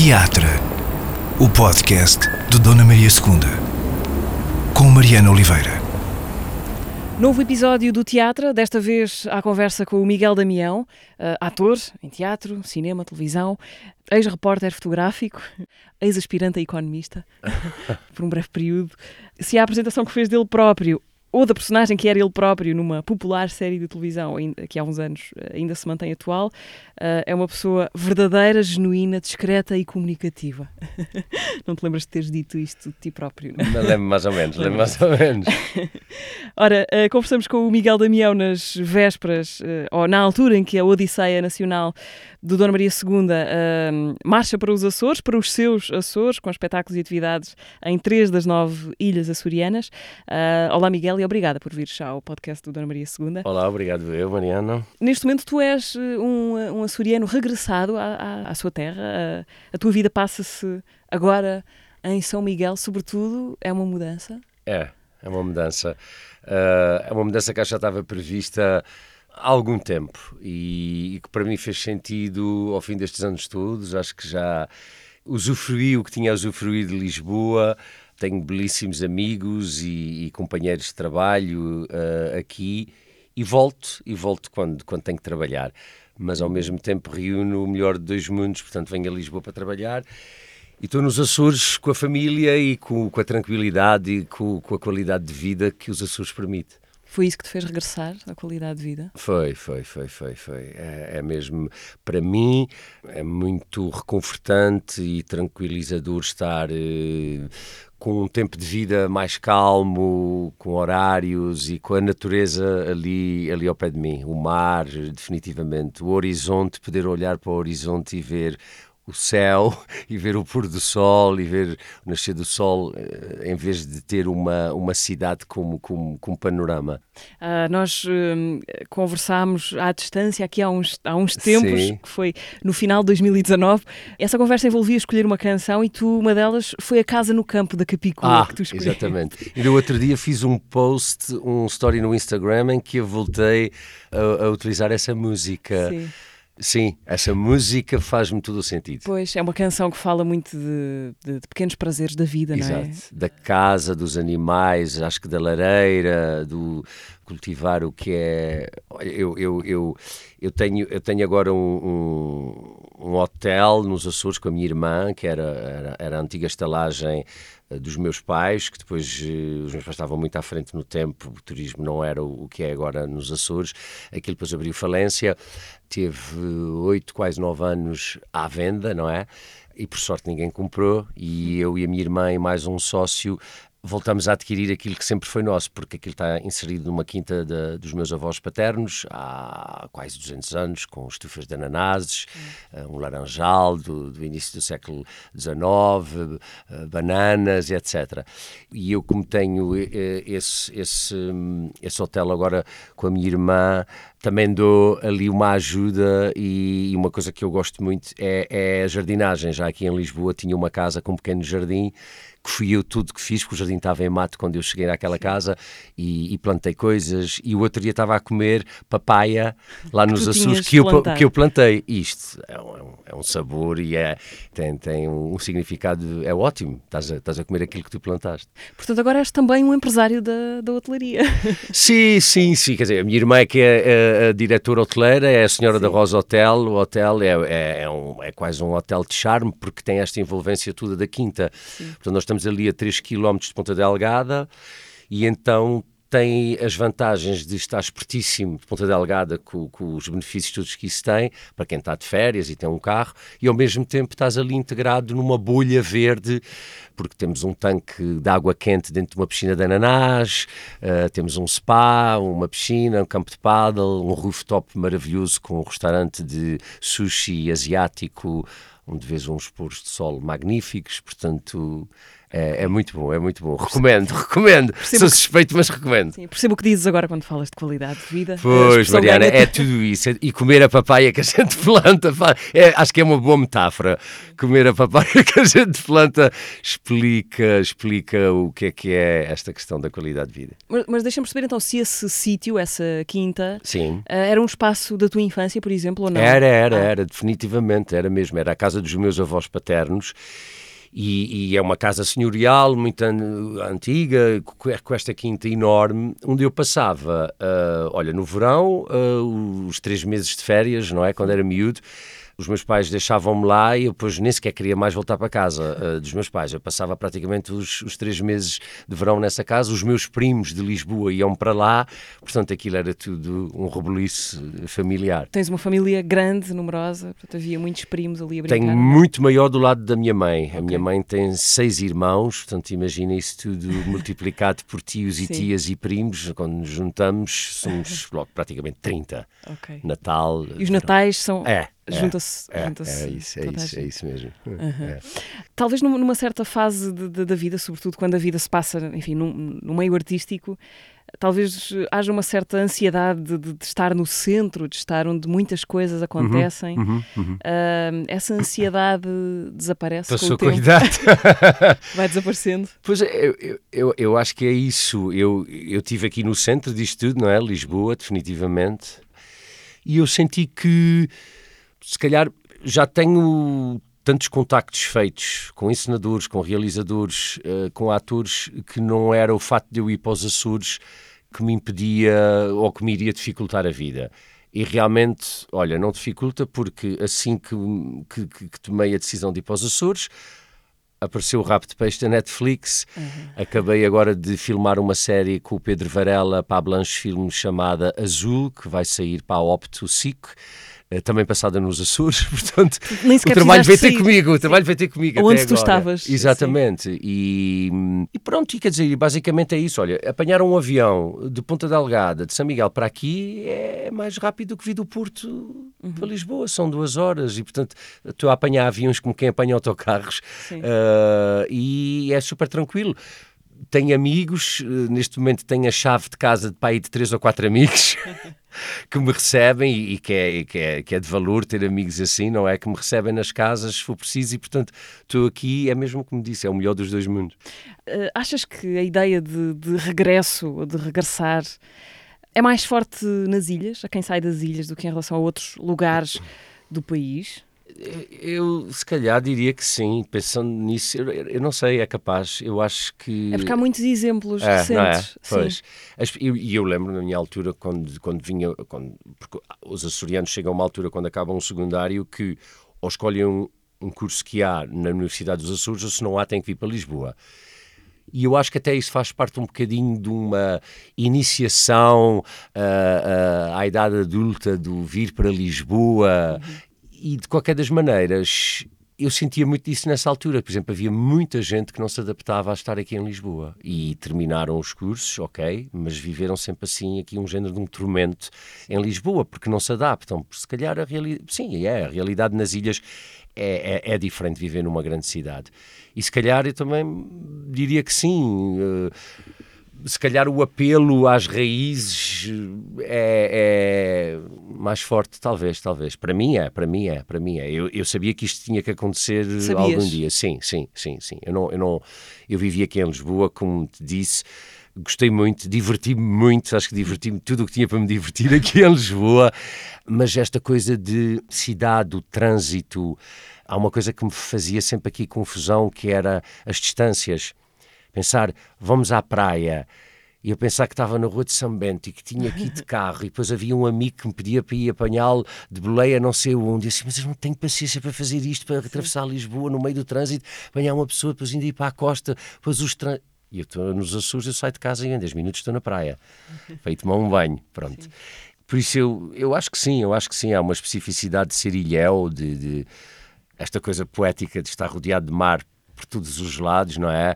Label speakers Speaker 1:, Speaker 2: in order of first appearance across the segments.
Speaker 1: Teatro, o podcast de Dona Maria II, com Mariana Oliveira.
Speaker 2: Novo episódio do Teatro, desta vez à conversa com o Miguel Damião, uh, ator em teatro, cinema, televisão, ex-repórter fotográfico, ex-aspirante a economista, por um breve período. Se a apresentação que fez dele próprio ou da personagem que era ele próprio numa popular série de televisão, que há uns anos eh, ainda se mantém atual, uh, é uma pessoa verdadeira, genuína, discreta e comunicativa. não te lembras de teres dito isto de ti próprio?
Speaker 3: Não, não lembro mais ou menos, lembro mais ou menos.
Speaker 2: Ora, uh, conversamos com o Miguel Damião nas vésperas, ou na altura em que a Odisseia Nacional do Dona Maria II marcha para os Açores, para os seus Açores, com espetáculos e atividades em três das nove ilhas açorianas. olá, Miguel, e obrigada por vir ao podcast do Dona Maria II.
Speaker 3: Olá, obrigado eu, Mariana.
Speaker 2: Neste momento tu és um, um açoriano regressado à, à, à sua terra. A, a tua vida passa-se agora em São Miguel, sobretudo, é uma mudança?
Speaker 3: É, é uma mudança. Uh, é uma mudança que já estava prevista há algum tempo e, e, que para mim fez sentido ao fim destes anos todos. Acho que já usufruí o que tinha a usufruir de Lisboa. Tenho belíssimos amigos e, e companheiros de trabalho uh, aqui e volto, e volto quando, quando tenho que trabalhar. Mas ao mesmo tempo reúno o melhor de dois mundos, portanto venho a Lisboa para trabalhar e estou nos Açores com a família e com, com a tranquilidade e com, com, a qualidade de vida que os Açores permite.
Speaker 2: Foi isso que te fez regressar, a qualidade de vida?
Speaker 3: Foi, foi, foi, foi, foi. É, é mesmo, para mim, é muito reconfortante e tranquilizador estar eh, com um tempo de vida mais calmo, com horários e com a natureza ali, ali ao pé de mim. O mar, definitivamente. O horizonte, poder olhar para o horizonte e ver o céu e ver o pôr do sol e ver o nascer do sol eh, em vez de ter uma, uma cidade como, como, como panorama.
Speaker 2: Uh, nós uh, conversámos à distância aqui há uns, há uns tempos, Sim. que foi no final de 2019. Essa conversa envolvia escolher uma canção e tu, uma delas, foi A Casa no Campo da Capicua
Speaker 3: ah,
Speaker 2: que tu escolheste.
Speaker 3: Exatamente. E no outro dia fiz um post, um story no Instagram em que eu voltei a, a utilizar essa música. Sim. Sim, essa música faz-me todo o sentido.
Speaker 2: Pois, é uma canção que fala muito de, de, de pequenos prazeres da vida,
Speaker 3: Exato.
Speaker 2: não é?
Speaker 3: Da casa, dos animais, acho que da lareira, do cultivar o que é. Eu, eu, eu, eu, tenho, eu tenho agora um, um, um hotel nos Açores com a minha irmã, que era, era, era a antiga estalagem dos meus pais, que depois uh, os meus pais estavam muito à frente no tempo, o turismo não era o que é agora nos Açores, aquilo depois abriu falência, teve oito, quase nove anos à venda, não é? E por sorte ninguém comprou, e eu e a minha irmã e mais um sócio voltamos a adquirir aquilo que sempre foi nosso, porque aquilo está inserido numa quinta de, dos meus avós paternos há quase 200 anos, com estufas de ananases, hum. um laranjal do, do, início do século XIX, eh, bananas, etc. E eu, como tenho eh, esse, esse, esse hotel agora com a minha irmã, também dou ali uma ajuda e uma coisa que eu gosto muito é, é a jardinagem. Já aqui em Lisboa tinha uma casa com um pequeno jardim que fui eu tudo que fiz, porque o jardim estava em mato quando eu cheguei àquela casa e, e plantei coisas. E o outro dia estava a comer papaya lá nos Açores que eu, que eu plantei. Isto é um, é um sabor e é, tem, tem um significado, é ótimo. Estás a, estás a comer aquilo que tu plantaste.
Speaker 2: Portanto, agora és também um empresário da, da hotelaria.
Speaker 3: Sim, sim, sim. Quer dizer, a minha irmã é que é a, a diretora hoteleira, é a senhora sim. da Rosa Hotel. O hotel é, é, é, um, é quase um hotel de charme porque tem esta envolvência toda da quinta. Sim. Portanto, nós estamos ali a 3 km de Ponta Delgada e então tem as vantagens de estar espertíssimo de Ponta Delgada com, com, os benefícios todos que isso tem, para quem está de férias e tem um carro, e ao mesmo tempo estás ali integrado numa bolha verde, porque temos um tanque de água quente dentro de uma piscina de ananás, uh, temos um spa, uma piscina, um campo de paddle, um rooftop maravilhoso com um restaurante de sushi asiático, onde vês uns pôres de sol magníficos, portanto É, é, muito bom, é muito bom. Recomendo, recomendo. Percebo Sou suspeito, mas recomendo.
Speaker 2: Sim, percebo o que dizes agora quando falas de qualidade de vida.
Speaker 3: Pois, Mariana, é tudo isso. E comer a papaya que a gente planta, é, acho que é uma boa metáfora. Comer a papaya que a gente planta explica, explica o que é que é esta questão da qualidade de vida.
Speaker 2: Mas, mas deixa-me perceber então se esse sítio, essa quinta,
Speaker 3: Sim.
Speaker 2: Eh, era um espaço da tua infância, por exemplo, ou não?
Speaker 3: Era, era, ah. era, definitivamente, era mesmo. Era a casa dos meus avós paternos e, e, é uma casa senhorial muito an antiga, com esta quinta enorme, onde eu passava, uh, olha, no verão, uh, os três meses de férias, não é? Quando era miúdo, os meus pais deixavam-me lá e eu depois nem sequer queria mais voltar para casa uh, dos meus pais. Eu passava praticamente os, os, três meses de verão nessa casa. Os meus primos de Lisboa iam para lá, portanto aquilo era tudo um rebuliço familiar.
Speaker 2: Tens uma família grande, numerosa, portanto havia muitos primos ali a brincar.
Speaker 3: Tenho muito maior do lado da minha mãe. Okay. A minha mãe tem seis irmãos, portanto imagina isso tudo multiplicado por tios e Sim. tias e primos. Quando nos juntamos somos logo praticamente 30. Okay. Natal.
Speaker 2: E os natais são...
Speaker 3: É
Speaker 2: junta-se.
Speaker 3: É, junta é, isso, é isso, é isso mesmo. Uhum. É.
Speaker 2: Talvez numa certa fase de, de, da vida, sobretudo quando a vida se passa, enfim, num, no meio artístico, talvez haja uma certa ansiedade de, de, estar no centro, de estar onde muitas coisas acontecem.
Speaker 3: Uhum, uhum, uhum.
Speaker 2: Uh, essa ansiedade desaparece
Speaker 3: Passou
Speaker 2: com o tempo. Vai desaparecendo.
Speaker 3: Pois é, eu, eu, eu acho que é isso. Eu, eu estive aqui no centro disto tudo, não é? Lisboa, definitivamente. E eu senti que se calhar já tenho tantos contactos feitos com encenadores, com realizadores, uh, com atores, que não era o facto de eu ir para os Açores que me impedia ou que me iria dificultar a vida. E realmente, olha, não dificulta porque assim que, que, que tomei a decisão de ir para os Açores, apareceu o Rabo de Peixe da Netflix. Uhum. Acabei agora de filmar uma série com o Pedro Varela para a Blanche Filmes chamada Azul, que vai sair para a Opto SIC. Eh, também passada nos Açores, portanto o trabalho veio ter comigo, o trabalho veio ter comigo
Speaker 2: Onde tu estavas.
Speaker 3: Exatamente, e, e, pronto, e quer dizer, basicamente é isso, olha, apanhar um avião de Ponta Delgada, de São Miguel para aqui é mais rápido do que vir do Porto uhum. para Lisboa, são duas horas, e portanto estou a apanhar aviões como quem apanha autocarros, uh, e é super tranquilo tenho amigos, eh, neste momento tenho a chave de casa de pai de três ou quatro amigos que me recebem e, que, é, que, é, que é de valor ter amigos assim, não é? Que me recebem nas casas se for preciso e, portanto, estou aqui, é mesmo como disse, é o melhor dos dois mundos.
Speaker 2: Uh, achas que a ideia de, de regresso, de regressar, é mais forte nas ilhas, a quem sai das ilhas, do que em relação a outros lugares do país?
Speaker 3: Eu, se calhar, diria que sim. Pensando nisso, eu, eu, não sei, é capaz. Eu acho que.
Speaker 2: É porque há muitos exemplos é, recentes. Não é?
Speaker 3: Pois. E eu, eu, lembro, na minha altura, quando, quando vinha. Quando, porque os açorianos chegam a uma altura, quando acabam o secundário, que ou escolhem um, um curso que há na Universidade dos Açores, ou se não há, têm que vir para Lisboa. E eu acho que até isso faz parte um bocadinho de uma iniciação uh, uh, à idade adulta do vir para Lisboa uhum e de qualquer das maneiras, eu sentia muito isso nessa altura. Por exemplo, havia muita gente que não se adaptava a estar aqui em Lisboa e terminaram os cursos, ok, mas viveram sempre assim, aqui um género de um tormento em Lisboa, porque não se adaptam. Se calhar a realidade, sim, é, a realidade nas ilhas é, é, é, diferente viver numa grande cidade. E se calhar eu também diria que sim. Uh, se calhar o apelo às raízes é, é, mais forte, talvez, talvez. Para mim é, para mim é, para mim é. Eu, eu sabia que isto tinha que acontecer
Speaker 2: Sabias?
Speaker 3: algum dia. Sim, sim, sim, sim. Eu não, eu não, eu vivi aqui em Lisboa, como te disse, gostei muito, diverti-me muito, acho que diverti-me tudo o que tinha para me divertir aqui em Lisboa, mas esta coisa de cidade, o trânsito, há uma coisa que me fazia sempre aqui confusão, que era as distâncias pensar, vamos à praia, e eu pensar que estava na rua de São Bento e que tinha aqui de carro, e depois havia um amigo que me pedia para ir apanhá-lo de boleia não sei onde, e assim, mas eu não tenho paciência para fazer isto, para atravessar Lisboa no meio do trânsito, apanhar uma pessoa, depois ainda ir para a costa, depois os trânsitos. E eu estou nos Açores, eu saio de casa e em 10 minutos estou na praia, feito tomar um banho, pronto. Sim. Por isso eu, eu acho que sim, eu acho que sim, há uma especificidade de ser ilhéu, de, de esta coisa poética de estar rodeado de mar por todos os lados, não é?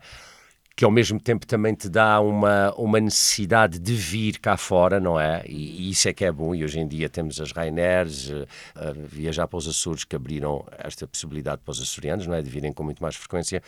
Speaker 3: Que ao mesmo tempo também te dá uma, uma necessidade de vir cá fora, não é? E, e isso é que é bom. E hoje em dia temos as Rainers, uh, viajar para os Açores, que abriram esta possibilidade para os açorianos, não é? De virem com muito mais frequência.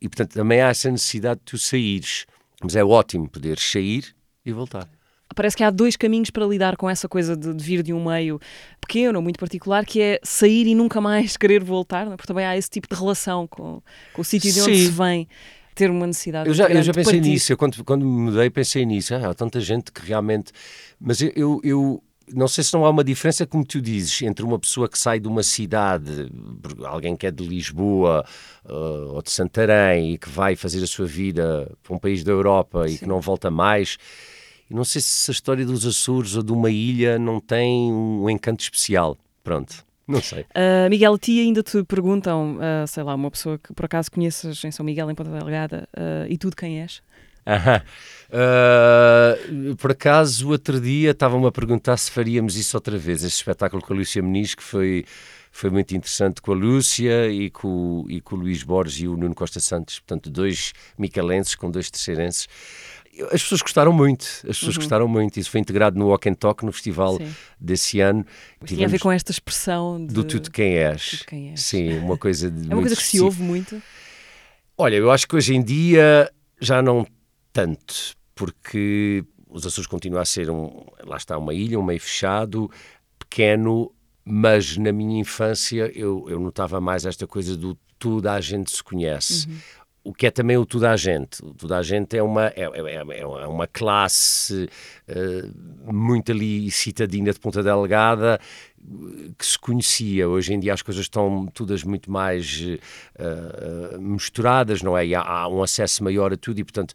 Speaker 3: E portanto também há essa necessidade de tu saíres. Mas é ótimo poder sair e voltar.
Speaker 2: Parece que há dois caminhos para lidar com essa coisa de, de vir de um meio pequeno, muito particular, que é sair e nunca mais querer voltar, é? porque também há esse tipo de relação com, com o sítio de onde Sim. se vem ter uma necessidade.
Speaker 3: Eu já, eu já pensei nisso, eu, quando, quando me mudei pensei nisso. Ah, há tanta gente que realmente. Mas eu, eu, eu, não sei se não há uma diferença, como tu dizes, entre uma pessoa que sai de uma cidade, alguém que é de Lisboa uh, ou de Santarém e que vai fazer a sua vida para um país da Europa Sim. e que não volta mais. E não sei se a história dos Açores ou de uma ilha não tem um encanto especial. Pronto. Não sei.
Speaker 2: Uh, Miguel, a ti ainda te perguntam, uh, sei lá, uma pessoa que por acaso conheças em São Miguel, em Ponta Delgada, uh, e tu de quem és?
Speaker 3: Uh, por acaso, o outro dia estavam-me a perguntar se faríamos isso outra vez, esse espetáculo com a Lúcia Meniz, que foi, foi muito interessante com a Lúcia e com, e com o Luís Borges e o Nuno Costa Santos, portanto, dois micalenses com dois terceirenses as pessoas gostaram muito, as pessoas uhum. gostaram muito. Isso foi integrado no Walk and Talk, no festival Sim. desse ano.
Speaker 2: Tinha a ver com esta expressão de...
Speaker 3: do tudo quem és. Tudo quem és. Sim, uma coisa de
Speaker 2: É uma coisa que se ouve muito.
Speaker 3: Olha, eu acho que hoje em dia já não tanto, porque os Açores continuam a ser um, lá está uma ilha, um meio fechado, pequeno, mas na minha infância eu, eu notava mais esta coisa do toda a gente se conhece. Uhum o que é também o toda a gente. O toda a gente é uma, é, é, é, é uma classe uh, muito ali citadina de Ponta Delgada que se conhecia. Hoje em dia as coisas estão todas muito mais uh, misturadas, não é? E há, há um acesso maior a tudo e, portanto,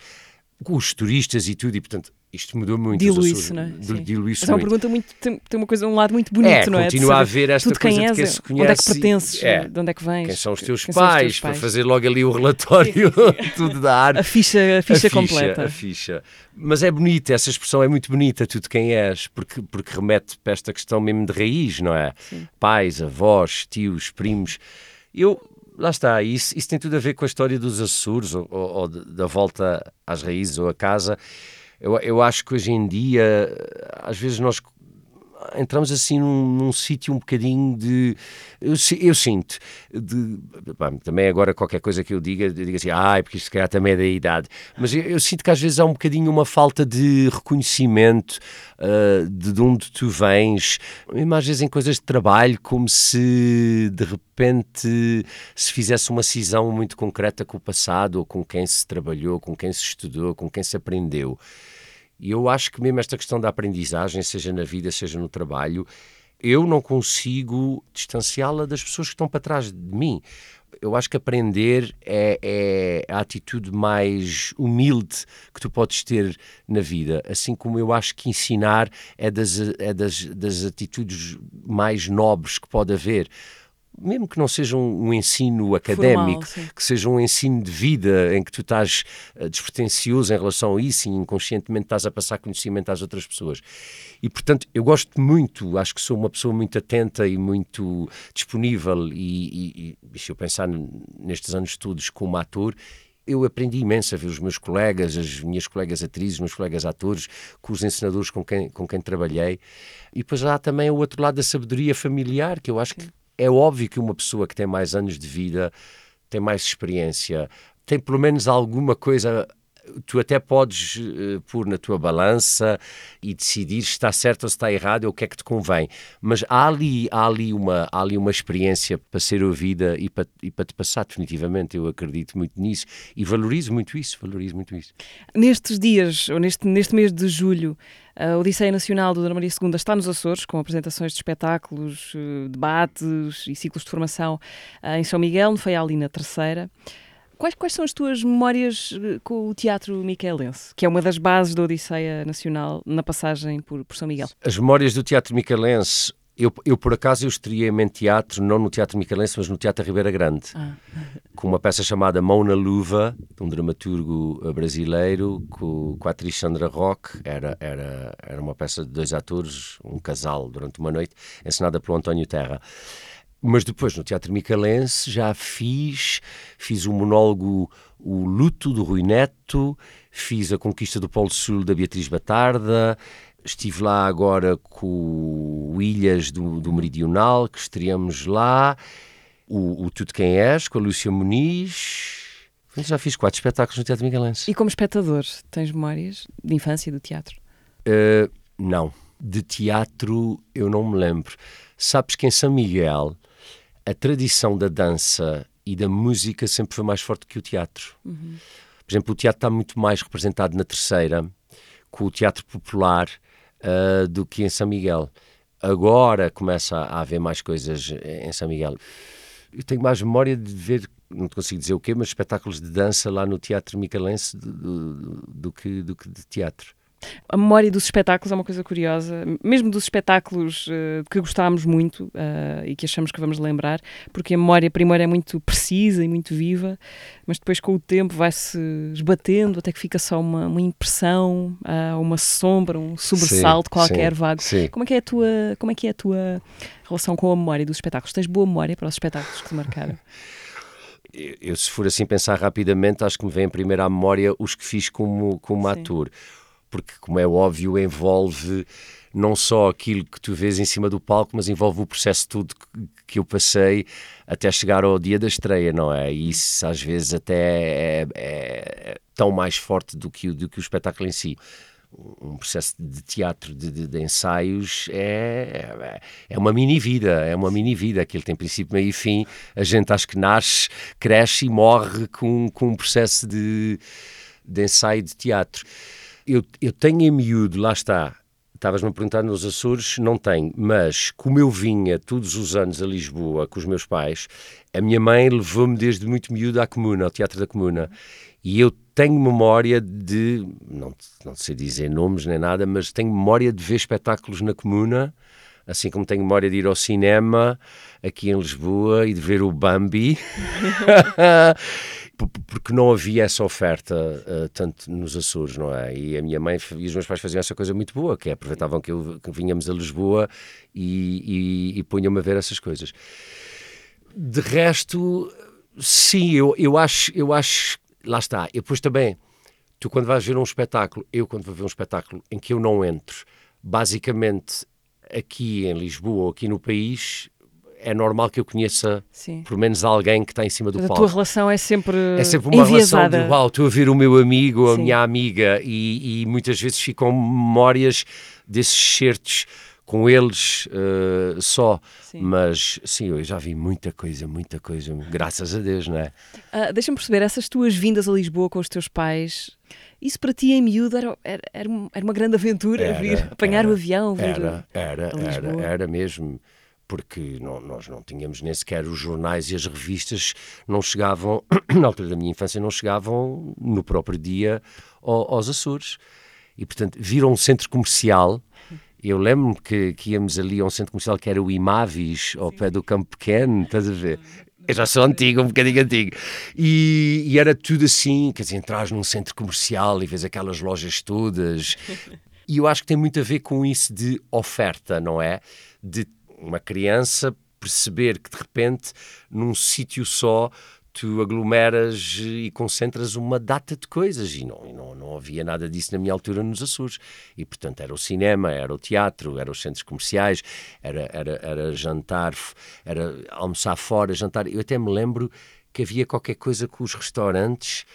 Speaker 3: os turistas e tudo, e portanto isto mudou muito.
Speaker 2: Dilui-se, não é? Dilui-se é uma pergunta muito, tem, tem, uma coisa, um lado muito bonito,
Speaker 3: é,
Speaker 2: não é?
Speaker 3: continua a haver esta coisa
Speaker 2: quem
Speaker 3: és,
Speaker 2: de
Speaker 3: quem se conhece.
Speaker 2: Onde é que pertences, é, de onde é que vens.
Speaker 3: Quem são os teus, pais, os teus pais, para fazer logo ali o relatório, tudo da arte.
Speaker 2: A ficha, a ficha, a completa.
Speaker 3: A ficha. Mas é bonita, essa expressão é muito bonita, tudo quem és, porque, porque remete para esta questão mesmo de raiz, não é? Sim. Pais, avós, tios, primos. Eu, lá está, isso, isso tem tudo a ver com a história dos Açores, ou, ou, ou da volta às raízes ou a casa eu, eu acho que hoje em dia, às vezes nós entramos assim num, num sítio um bocadinho de. Eu, eu sinto. De, pá, também agora qualquer coisa que eu diga, eu digo assim, ah, porque isto se calhar também é da idade. Mas eu, eu, sinto que às vezes há um bocadinho uma falta de reconhecimento uh, de onde tu vens, mesmo às vezes em coisas de trabalho, como se de repente se fizesse uma cisão muito concreta com o passado, ou com quem se trabalhou, com quem se estudou, com quem se aprendeu. E eu acho que mesmo esta questão da aprendizagem, seja na vida, seja no trabalho, eu não consigo distanciá-la das pessoas que estão para trás de mim. Eu acho que aprender é, é, a atitude mais humilde que tu podes ter na vida, assim como eu acho que ensinar é das, é das, das atitudes mais nobres que pode haver mesmo que não seja um, um ensino académico, Formal, que seja um ensino de vida em que tu estás uh, despretensioso em relação a isso e inconscientemente estás a passar conhecimento às outras pessoas. E, portanto, eu gosto muito, acho que sou uma pessoa muito atenta e muito disponível e, e, e se eu pensar nestes anos todos como ator, eu aprendi imenso a ver os meus colegas, as minhas colegas atrizes, os meus colegas atores, com os ensinadores com quem, com quem trabalhei. E depois há também o outro lado da sabedoria familiar, que eu acho que é óbvio que uma pessoa que tem mais anos de vida tem mais experiência, tem pelo menos alguma coisa. Tu até podes uh, pôr na tua balança e decidir se está certo ou se está errado ou o que é que te convém. Mas há ali, há ali, uma, há ali uma experiência para ser ouvida e para, e para te passar, definitivamente. Eu acredito muito nisso e valorizo muito isso. Valorizo muito isso.
Speaker 2: Nestes dias, ou neste, neste mês de julho, a Odisseia Nacional do Dona Maria II está nos Açores, com apresentações de espetáculos, eh, debates e ciclos de formação eh, em São Miguel, no Feial e na Terceira. Quais, quais são as tuas memórias eh, com o teatro micaelense, que é uma das bases da Odisseia Nacional na passagem por, por São Miguel?
Speaker 3: As memórias do teatro micaelense eu, eu, por acaso, eu estreiei em teatro, não no Teatro Micalense, mas no Teatro Ribeira Grande, ah. com uma peça chamada Mão na Luva, de um dramaturgo eh, brasileiro, com, com a atriz Sandra Roque. Era, era, era uma peça de dois atores, um casal, durante uma noite, encenada pelo António Terra. Mas depois, no Teatro Micalense, já fiz, fiz o monólogo O Luto, do Rui Neto, fiz a Conquista do Polo Sul, da Beatriz Batarda, estive lá agora com o Ilhas do, do Meridional, que estreamos lá, o, o Tudo Quem És, com a Lúcia Muniz... Já fiz quatro espetáculos no Teatro Micalense.
Speaker 2: E como espectador, tens memórias de infância do teatro?
Speaker 3: Uh, não. De teatro eu não me lembro. Sabes que em São Miguel a tradição da dança e da música sempre foi mais forte que o teatro. Uhum. Por exemplo, o teatro está muito mais representado na terceira, com o teatro popular, uh, do que em São Miguel. Agora começa a haver mais coisas em São Miguel. Eu tenho mais memória de ver, não te consigo dizer o quê, mas espetáculos de dança lá no Teatro Micalense do, do, do, que, do que de teatro.
Speaker 2: A memória dos espetáculos é uma coisa curiosa, mesmo dos espetáculos uh, que gostámos muito uh, e que achamos que vamos lembrar, porque a memória primeiro é muito precisa e muito viva, mas depois com o tempo vai-se esbatendo até que fica só uma, uma impressão, uh, uma sombra, um sobressalto sim, qualquer sim, vago. Sim. Como é que é a tua, como é que é a tua relação com a memória dos espetáculos? Tens boa memória para os espetáculos que te marcaram?
Speaker 3: eu, se for assim pensar rapidamente, acho que me vem primeiro à memória os que fiz como, como ator porque, como é óbvio, envolve não só aquilo que tu vês em cima do palco, mas envolve o processo tudo que eu passei até chegar ao dia da estreia, não é? E isso às vezes até é, é, é tão mais forte do que, do que o espetáculo em si. Um processo de teatro, de, de, de ensaios, é, é, é uma mini-vida, é uma mini-vida, aquilo tem princípio, meio e fim, a gente acho que nasce, cresce e morre com, com um processo de, de ensaio de teatro eu, eu tenho em miúdo, lá está, estavas-me a perguntar nos Açores, não tenho, mas como eu vinha todos os anos a Lisboa com os meus pais, a minha mãe levou-me desde muito miúdo à Comuna, ao Teatro da Comuna, e eu tenho memória de, não, não sei dizer nomes nem nada, mas tenho memória de ver espetáculos na Comuna, assim como tenho memória de ir ao cinema aqui em Lisboa e de ver o Bambi. porque não havia essa oferta uh, tanto nos Açores, não é? E a minha mãe e os meus pais faziam essa coisa muito boa, que é aproveitavam que, eu, que vinhamos a Lisboa e, e, e punham-me a ver essas coisas. De resto, sim, eu, eu acho, eu acho, lá está. E depois também, tu quando vais ver um espetáculo, eu quando vou ver um espetáculo em que eu não entro, basicamente aqui em Lisboa ou aqui no país, é normal que eu conheça Sim. pelo menos alguém que está em cima do palco.
Speaker 2: A tua relação é sempre
Speaker 3: É sempre uma enviesada. relação de uau, estou a ver o meu amigo ou a minha amiga e, e, muitas vezes ficam memórias desses certos com eles uh, só. Sim. Mas sim, eu já vi muita coisa, muita coisa, graças a Deus, não é?
Speaker 2: Uh, Deixa-me perceber, essas tuas vindas a Lisboa com os teus pais, isso para ti em miúdo era, era, era uma grande aventura, era, vir apanhar
Speaker 3: era,
Speaker 2: o avião, vir
Speaker 3: era, era, era, era mesmo porque não, nós não tínhamos nem sequer os jornais e as revistas não chegavam, na altura da minha infância, não chegavam no próprio dia aos Açores. E, portanto, viram um centro comercial. Eu lembro-me que, que, íamos ali a um centro comercial que era o Imavis, ao pé do Campo Pequeno, estás a ver? Eu já sou antigo, um bocadinho antigo. E, e, era tudo assim, quer dizer, entras num centro comercial e vês aquelas lojas todas. E eu acho que tem muito a ver com isso de oferta, não é? De uma criança perceber que de repente num sítio só tu aglomeras e concentras uma data de coisas. E não, não, não havia nada disso na minha altura nos Açores. E portanto era o cinema, era o teatro, eram os centros comerciais, era, era, era jantar, era almoçar fora, jantar, eu até me lembro que havia qualquer coisa com os restaurantes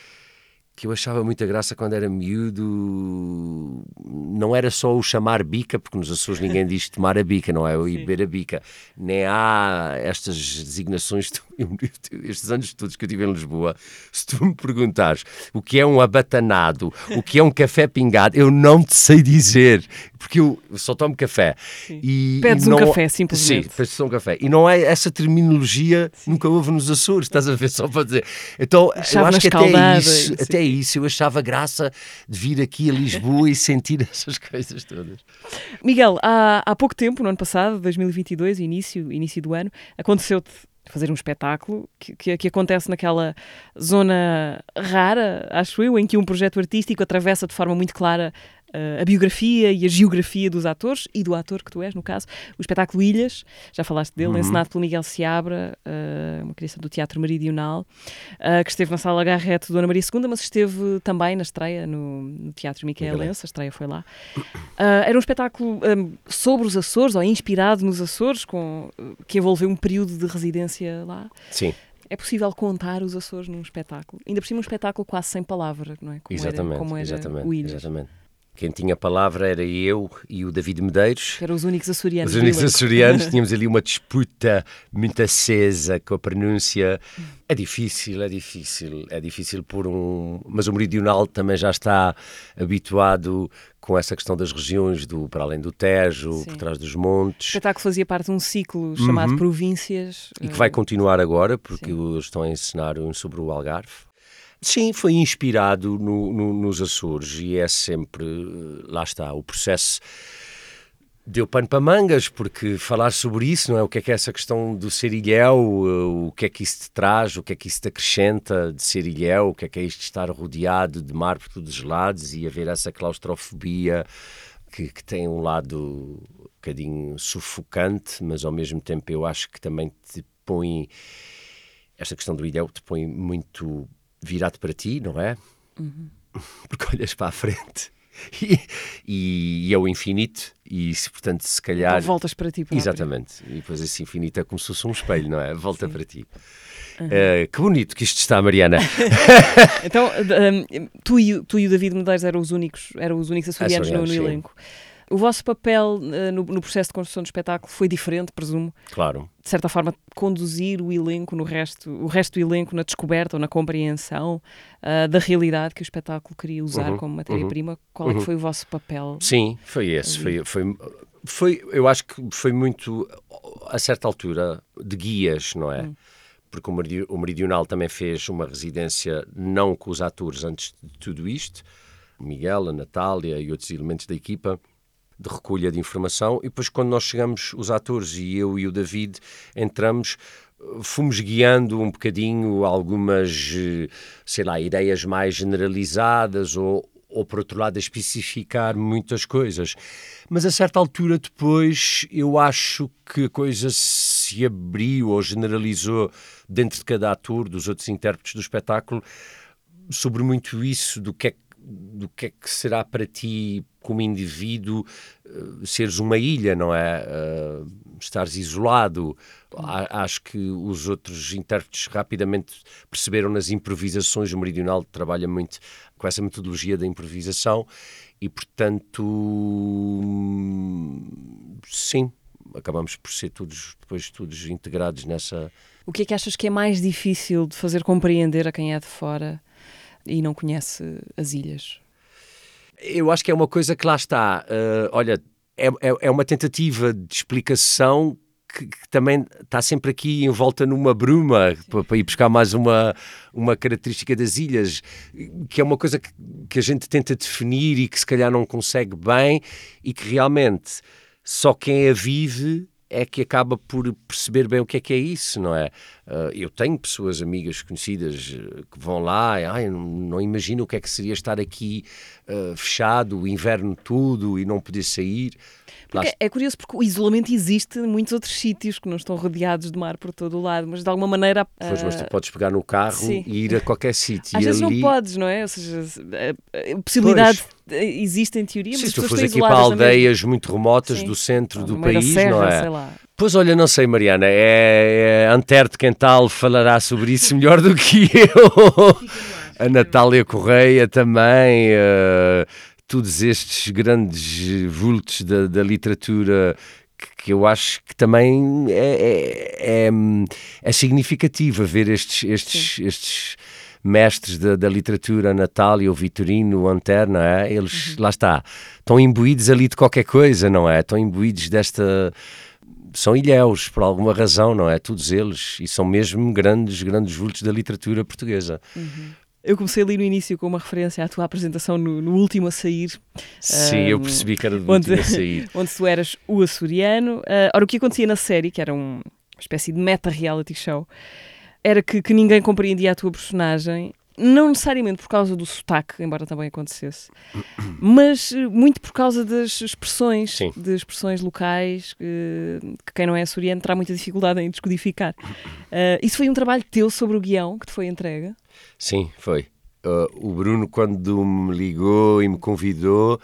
Speaker 3: que eu achava muita graça quando era miúdo. Não era só o chamar bica, porque nos Açores ninguém diz tomar a bica, não é? O beber a bica. Nem há estas designações. Estes anos todos que eu tive em Lisboa, se tu me perguntares o que é um abatanado, o que é um café pingado, eu não te sei dizer, porque eu só tomo café.
Speaker 2: E, Pedes não... um café, simplesmente.
Speaker 3: Sim, pedes um café. E não é essa terminologia, Sim. nunca houve nos Açores, estás a ver, só para dizer. Então, eu acho que até isso, até isso eu achava graça de vir aqui a Lisboa e sentir essas coisas todas.
Speaker 2: Miguel, há, há pouco tempo, no ano passado, 2022, início, início do ano, aconteceu-te fazer um espetáculo que, que, que, acontece naquela zona rara, acho eu, em que um projeto artístico atravessa de forma muito clara a biografia e a geografia dos atores e do ator que tu és, no caso, o espetáculo Ilhas, já falaste dele, uhum. encenado pelo Miguel Seabra, uh, uma criação do Teatro Meridional, uh, que esteve na Sala Garrete Dona Maria II, mas esteve também na estreia no, no Teatro Micaelense, a estreia foi lá. era um espetáculo um, sobre os Açores, ou inspirado nos Açores, com, que envolveu um período de residência lá.
Speaker 3: Sim.
Speaker 2: É possível contar os Açores num espetáculo. Ainda por cima um espetáculo quase sem palavra, não é?
Speaker 3: Como exatamente,
Speaker 2: era, como era
Speaker 3: exatamente,
Speaker 2: o Ilhas.
Speaker 3: exatamente. Quem tinha a palavra era eu e o David Medeiros.
Speaker 2: Que eram os únicos açorianos.
Speaker 3: Os únicos açorianos. Tínhamos ali uma disputa muito acesa com a pronúncia. É difícil, é difícil. É difícil por um... Mas o meridional também já está habituado com essa questão das regiões, do para além do Tejo, Sim. por trás dos montes. O
Speaker 2: espetáculo fazia parte de um ciclo chamado uhum. Províncias.
Speaker 3: E que vai continuar agora, porque Sim. estão a ensinar sobre o Algarve. Sim, foi inspirado no, no, nos Açores e é sempre, lá está, o processo deu pano para mangas, porque falar sobre isso, não é? O que é que é essa questão do ser ilhéu, o que é que isso te traz, o que é que isso te acrescenta de ser ilhéu, o que é que é isto de estar rodeado de mar por todos os lados e haver essa claustrofobia que, que tem um lado um bocadinho sufocante, mas ao mesmo tempo eu acho que também te põe, esta questão do ilhéu te põe muito virado para ti, não é? Uhum. Porque olhas para a frente e, e, e, é o infinito e se, portanto se calhar
Speaker 2: então voltas para ti próprio.
Speaker 3: exatamente e depois esse infinito é como se fosse um espelho não é volta Sim. para ti uhum. uh, que bonito que isto está Mariana
Speaker 2: então um, tu, e, tu e o David Medeiros eram os únicos eram os únicos açorianos, no, no elenco o vosso papel uh, no, no, processo de construção do espetáculo foi diferente, presumo.
Speaker 3: Claro.
Speaker 2: De certa forma, conduzir o elenco no resto, o resto do elenco na descoberta ou na compreensão uh, da realidade que o espetáculo queria usar uhum, como matéria-prima. Uhum, Qual é que uhum. foi o vosso papel?
Speaker 3: Sim, foi esse. Foi, foi, foi, eu acho que foi muito, a certa altura, de guias, não é? Hum porque o Meridional também fez uma residência não com os atores antes de tudo isto, Miguel, a Natália e outros elementos da equipa, de recolha de informação e depois quando nós chegamos, os atores e eu e o David, entramos fomos guiando um bocadinho algumas, sei lá, ideias mais generalizadas ou, ou por outro lado a especificar muitas coisas. Mas a certa altura depois eu acho que a coisa se abriu ou generalizou dentro de cada ator, dos outros intérpretes do espetáculo, sobre muito isso do que é, do que, é que será para ti como indivíduo, uh, seres uma ilha, não é? Uh, estares isolado. acho que os outros intérpretes rapidamente perceberam nas improvisações. O Meridional trabalha muito com essa metodologia da improvisação e, portanto, sim, acabamos por ser todos, depois todos integrados nessa.
Speaker 2: O que é que achas que é mais difícil de fazer compreender a quem é de fora e não conhece as ilhas?
Speaker 3: Eu acho que é uma coisa que lá está. Uh, olha, é, é, é, uma tentativa de explicação que, que, também está sempre aqui envolta numa bruma para, para, ir buscar mais uma, uma característica das ilhas, que é uma coisa que, que a gente tenta definir e que se calhar não consegue bem e que realmente só quem a vive é que acaba por perceber bem o que é que é isso, não é? Uh, eu tenho pessoas, amigas, conhecidas, uh, que vão lá e ai, não, não imagino o que é que seria estar aqui uh, fechado, o inverno tudo e não poder sair.
Speaker 2: Porque é curioso porque o isolamento existe em muitos outros sítios que não estão rodeados de mar por todo o lado, mas de alguma maneira.
Speaker 3: Pois, mas tu podes pegar no carro Sim. e ir a qualquer sítio.
Speaker 2: Às vezes
Speaker 3: ali...
Speaker 2: não podes, não é? Ou seja, a possibilidade pois. existe em teoria, mas
Speaker 3: se tu fores aqui para aldeias muito remotas Sim. do centro do país,
Speaker 2: serra,
Speaker 3: não
Speaker 2: é? Sei lá.
Speaker 3: Pois olha, não sei, Mariana, é, é Antero de Quental falará sobre isso melhor do que eu. a Natália Correia também. Uh, todos estes grandes vultos da, da literatura que, eu acho que também é, é, é, é significativa ver estes, estes, estes mestres da, da, literatura, Natália, o Vitorino, o Anterna, é? eles, uhum. lá está, estão imbuídos ali de qualquer coisa, não é? Estão imbuídos desta... São ilhéus, por alguma razão, não é? Todos eles. E são mesmo grandes, grandes vultos da literatura portuguesa.
Speaker 2: Uhum. Eu comecei ali no início com uma referência à tua apresentação no, no último a sair.
Speaker 3: Sim, um, eu percebi que era do onde, último a sair.
Speaker 2: Onde tu eras o açoriano. Uh, ora, o que acontecia na série, que era um, uma espécie de meta-reality show, era que, que ninguém compreendia a tua personagem não necessariamente por causa do sotaque, embora também acontecesse, mas eh, muito por causa das expressões,
Speaker 3: Sim.
Speaker 2: de expressões locais que, que quem não é açoriano terá muita dificuldade em descodificar. Uh, isso foi um trabalho teu sobre o guião que te foi entregue?
Speaker 3: Sim, foi. Uh, o Bruno, quando me ligou e me convidou,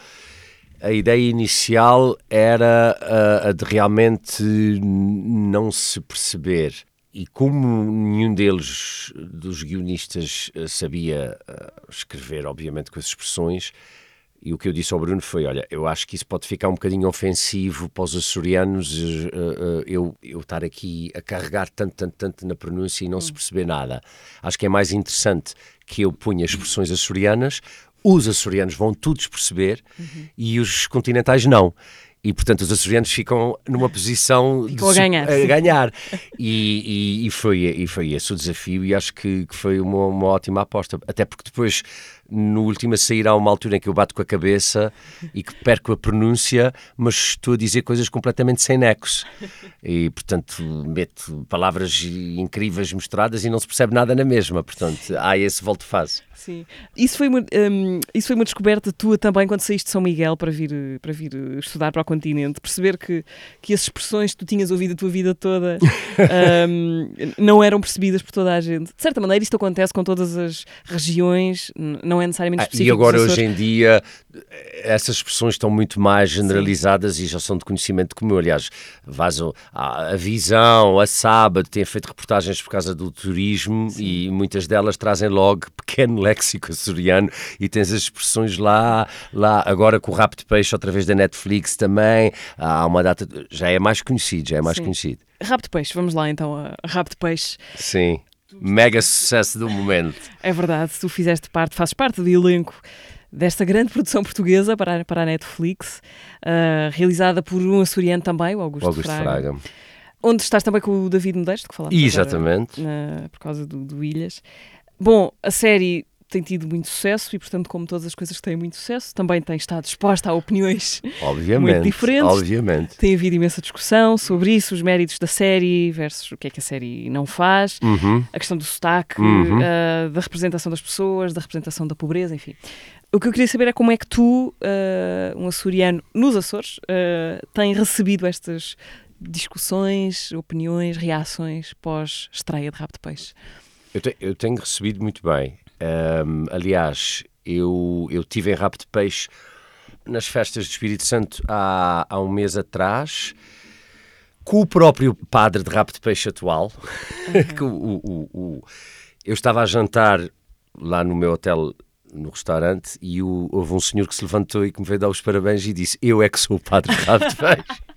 Speaker 3: a ideia inicial era uh, a de realmente não se perceber. E como nenhum deles, dos guionistas, uh, sabia uh, escrever, obviamente, com as expressões, e o que eu disse ao Bruno foi: olha, eu acho que isso pode ficar um bocadinho ofensivo para os açorianos, eu, eu estar aqui a carregar tanto, tanto, tanto na pronúncia e não se perceber nada. Acho que é mais interessante que eu ponha expressões açorianas, os açorianos vão todos perceber
Speaker 2: Uhum.
Speaker 3: e os continentais não. E, portanto, os açorianos ficam numa posição
Speaker 2: Ficam a
Speaker 3: su-
Speaker 2: ganhar,
Speaker 3: a ganhar. E, e- e foi, e foi esse o desafio e acho que, que foi uma, uma ótima aposta. Até porque depois, no último a sair, há uma altura em que eu bato com a cabeça e que perco a pronúncia, mas estou a dizer coisas completamente sem nexo. E, portanto, meto palavras incríveis misturadas e não se percebe nada na mesma. Portanto, há esse volte-fase.
Speaker 2: Sim. Isso foi, uma, hum, isso foi uma descoberta tua também quando saíste de São Miguel para vir, para vir estudar para o continente. Perceber que, que as expressões que tu tinhas ouvido a tua vida toda hum, não eram percebidas por toda a gente. De certa maneira, isto acontece com todas as regiões, n- não é necessariamente
Speaker 3: Ah,
Speaker 2: específico.
Speaker 3: e agora, hoje em dia, essas expressões estão muito mais generalizadas e já são de conhecimento comum. Aliás, vazam a, a Visão, a Sábado, têm feito reportagens por causa do turismo e muitas delas trazem logo pequeno léxico açoriano e tens as expressões lá, lá agora com o Rap de Peixe, outra vez da Netflix também. Há uma data, já é mais conhecido, já é mais
Speaker 2: Sim.
Speaker 3: conhecido.
Speaker 2: Rabo de peixe, vamos lá então a rabo de peixe.
Speaker 3: Sim, mega sucesso do momento.
Speaker 2: É verdade, tu fizeste parte, fazes parte do elenco desta grande produção portuguesa para a, para a Netflix, ah, realizada por um açoriano também, o Augusto,
Speaker 3: O Augusto
Speaker 2: Fraga,
Speaker 3: Fraga.
Speaker 2: Onde estás também com o David Modesto, que agora,
Speaker 3: Exatamente.
Speaker 2: na- por causa do, do Ilhas. Bom, a série tem tido muito sucesso e, portanto, como todas as coisas que têm muito sucesso, também tem estado exposta a opiniões.
Speaker 3: Obviamente.
Speaker 2: diferentes.
Speaker 3: Obviamente.
Speaker 2: Tem havido imensa discussão sobre isso, os méritos da série versus o que é que a série não faz,
Speaker 3: Uhum.
Speaker 2: a questão do sotaque,
Speaker 3: Uhum.
Speaker 2: ah, da representação das pessoas, da representação da pobreza, enfim. O que eu queria saber é como é que tu, ah, um açoriano nos Açores, ah, tem recebido estas discussões, opiniões, reações pós-estreia de Rabo de Peixe.
Speaker 3: Eu, te- eu tenho recebido muito bem. Ahm, aliás, eu, eu tive em Rabo de Peixe nas festas do Espírito Santo há, há um mês atrás com o próprio padre de Rabo de Peixe atual. o, o- o- o- eu estava a jantar lá no meu hotel no restaurante e o- houve um senhor que se levantou e que me veio dar os parabéns e disse eu é que sou o padre de Rabo de Peixe.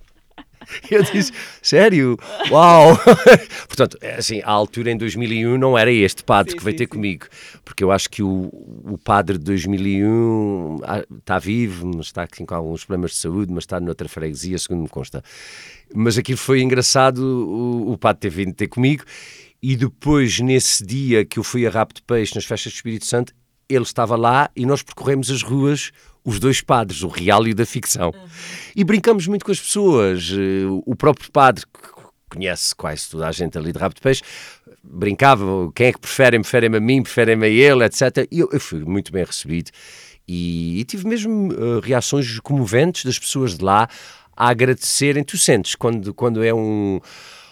Speaker 3: Eu disse, sério? Uau! Portanto, é assim, à altura em 2001 não era este padre
Speaker 2: Sim,
Speaker 3: que veio
Speaker 2: sim,
Speaker 3: ter
Speaker 2: sim.
Speaker 3: comigo, porque eu acho que o, o padre de 2001 ah, está vivo, mas está aqui com alguns problemas de saúde, mas está noutra freguesia, segundo me consta. Mas aquilo foi engraçado, o, o padre ter vindo ter comigo, e depois, nesse dia que eu fui a Rabo de Peixe, nas festas do Espírito Santo, ele estava lá e nós percorremos as ruas, os dois padres, o real e o da ficção. E brincamos muito com as pessoas. Eh, O próprio padre, que conhece quase toda a gente ali de Rabo de Peixe, brincava, quem é que preferem? Preferem-me a mim, preferem-me a ele, etc. E eu, eu fui muito bem recebido. E, e tive mesmo eh, reações comoventes das pessoas de lá a agradecerem. Tu sentes quando, quando é um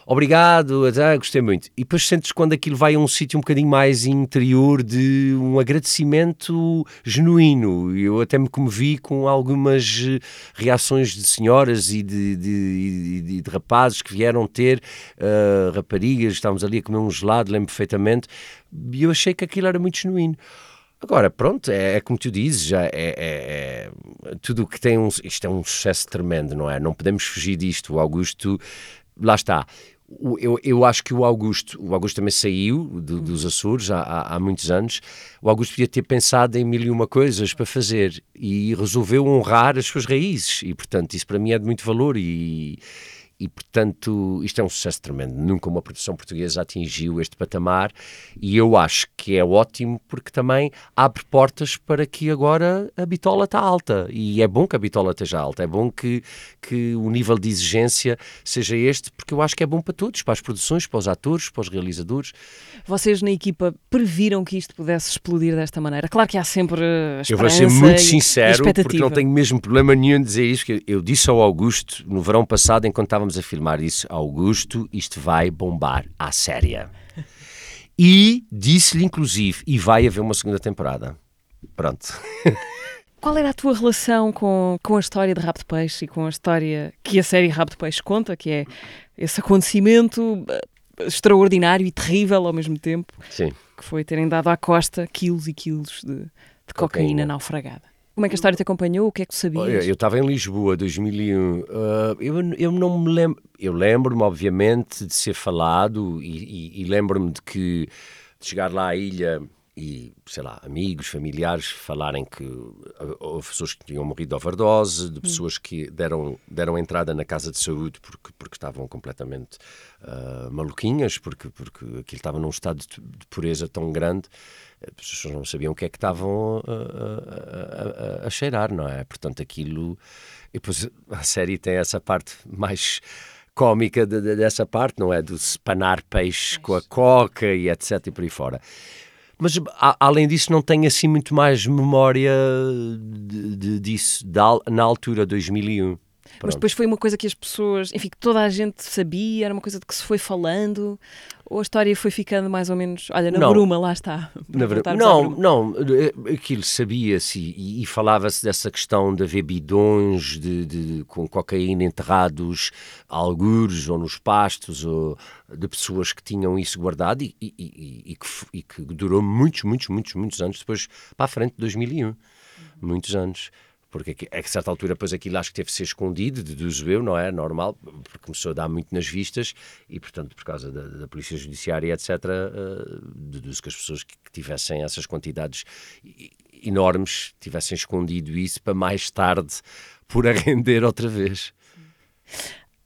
Speaker 3: obrigado, ah, gostei muito. E depois sentes quando aquilo vai a um sítio um bocadinho mais interior de um agradecimento genuíno. Eu até me comovi com algumas eh, reações de senhoras e de, de, de- de rapazes que vieram ter, ah, raparigas, estávamos ali a comer um gelado, lembro perfeitamente, e eu achei que aquilo era muito genuíno. Agora, pronto, é, é como tu dizes, já é, é- é- tudo o que tem um. Isto é um sucesso tremendo, não é? Não podemos fugir disto. O Augusto, lá está. Eu, eu acho que o Augusto, o Augusto também saiu do- dos Açores há, há, há muitos anos. O Augusto podia ter pensado em mil e uma coisas para fazer e resolveu honrar as suas raízes. E, portanto, isso para mim é de muito valor. E, e, portanto, isto é um sucesso tremendo. Nunca uma produção portuguesa atingiu este patamar e eu acho que é ótimo porque também abre portas para que agora a bitola está alta. E é bom que a bitola esteja alta, é bom que, que o nível de exigência seja este, porque eu acho que é bom para todos, para as produções, para os atores, para os realizadores.
Speaker 2: Vocês na equipa previram que isto pudesse explodir desta maneira? Claro que há sempre a
Speaker 3: Eu vou ser muito sincero, porque não tenho mesmo problema nenhum em dizer isso, que eu disse ao Augusto, no verão passado, enquanto estávamos a filmar isso, Augusto, isto vai bombar à séria. E disse-lhe, inclusive, e vai haver uma segunda temporada. Pronto.
Speaker 2: Qual era a tua relação com, com a história de Rabo de Peixe e com a história que a série Rabo de Peixe conta, que é esse acontecimento eh, extraordinário e terrível ao mesmo tempo,
Speaker 3: Sim.
Speaker 2: que foi terem dado à costa quilos e quilos de, de cocaína, cocaína naufragada? Como é que a história te acompanhou? O que é que tu sabias?
Speaker 3: Eu estava em Lisboa, 2001. Uh, eu, eu não me lembro. Eu lembro-me, obviamente, de ser falado e, e, e lembro-me de que de chegar lá à ilha e, sei lá, amigos, familiares falarem que houve pessoas que tinham morrido de overdose, de hum. pessoas que deram, deram entrada na casa de saúde porque, porque estavam completamente uh, maluquinhas, porque, porque aquilo estava num estado de, de pureza tão grande as pessoas não sabiam o que é que estavam a, a, a, a, cheirar, não é? Portanto, aquilo. E depois a série tem essa parte mais cómica de, de, dessa parte, não é? Do espanar peixe com a coca e etc. e por aí fora. Mas a, além disso, não tenho assim muito mais memória de, de, disso da, na altura, 2001.
Speaker 2: Pronto. Mas depois foi uma coisa que as pessoas, enfim, que toda a gente sabia, era uma coisa de que se foi falando, ou a história foi ficando mais ou menos, olha, na não, bruma, lá está.
Speaker 3: Na não, não, eh, aquilo sabia-se e, e falava-se dessa questão de haver bidões de, de, com cocaína enterrados algures ou nos pastos, ou de pessoas que tinham isso guardado e, e, e, que, e que durou muitos, muitos, muitos, muitos anos depois para a frente de 2001. Uhum. Muitos anos porque a certa altura depois aquilo acho que teve de ser escondido, deduzo eu, não é? Normal, porque começou a dar muito nas vistas e, portanto, por causa da, da Polícia Judiciária, etc., uh, deduzo que as pessoas que, que tivessem essas quantidades enormes tivessem escondido isso para mais tarde por a render outra vez.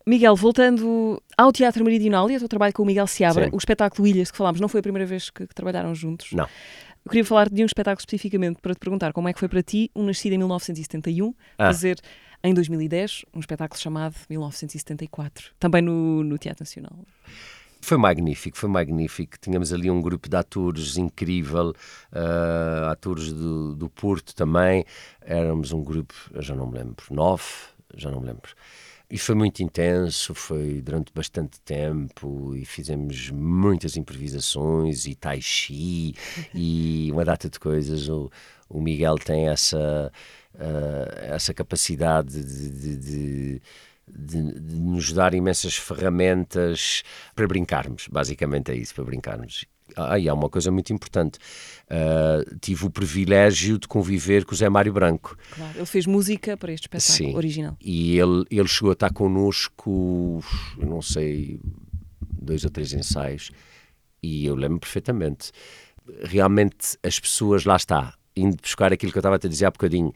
Speaker 2: Miguel, voltando ao Teatro Meridional e ao teu trabalho com o Miguel Seabra, Sim. o espetáculo Ilhas que falámos, não foi a primeira vez que, que trabalharam juntos?
Speaker 3: Não.
Speaker 2: Eu queria falar de um espetáculo especificamente para te perguntar como é que foi para ti, um nascido em 1971, ah. fazer em 2010 um espetáculo chamado 1974, também no, no Teatro Nacional.
Speaker 3: Foi magnífico, foi magnífico. Tínhamos ali um grupo de atores incrível, uh, atores do, do Porto também. Éramos um grupo, já não me lembro, nove, já não me lembro. E foi muito intenso, foi durante bastante tempo e fizemos muitas improvisações e tai chi e uma data de coisas. O, o Miguel tem essa, uh, essa capacidade de, de, de de, de, nos dar imensas ferramentas para brincarmos, basicamente é isso, para brincarmos. Ah, e há uma coisa muito importante. Uh, tive o privilégio de conviver com o Zé Mário Branco.
Speaker 2: Claro, ele fez música para este espetáculo
Speaker 3: Sim.
Speaker 2: original.
Speaker 3: E ele, ele chegou a estar connosco, eu não sei, dois ou três ensaios, e eu lembro perfeitamente. Realmente as pessoas, lá está, indo buscar aquilo que eu estava a te dizer há bocadinho,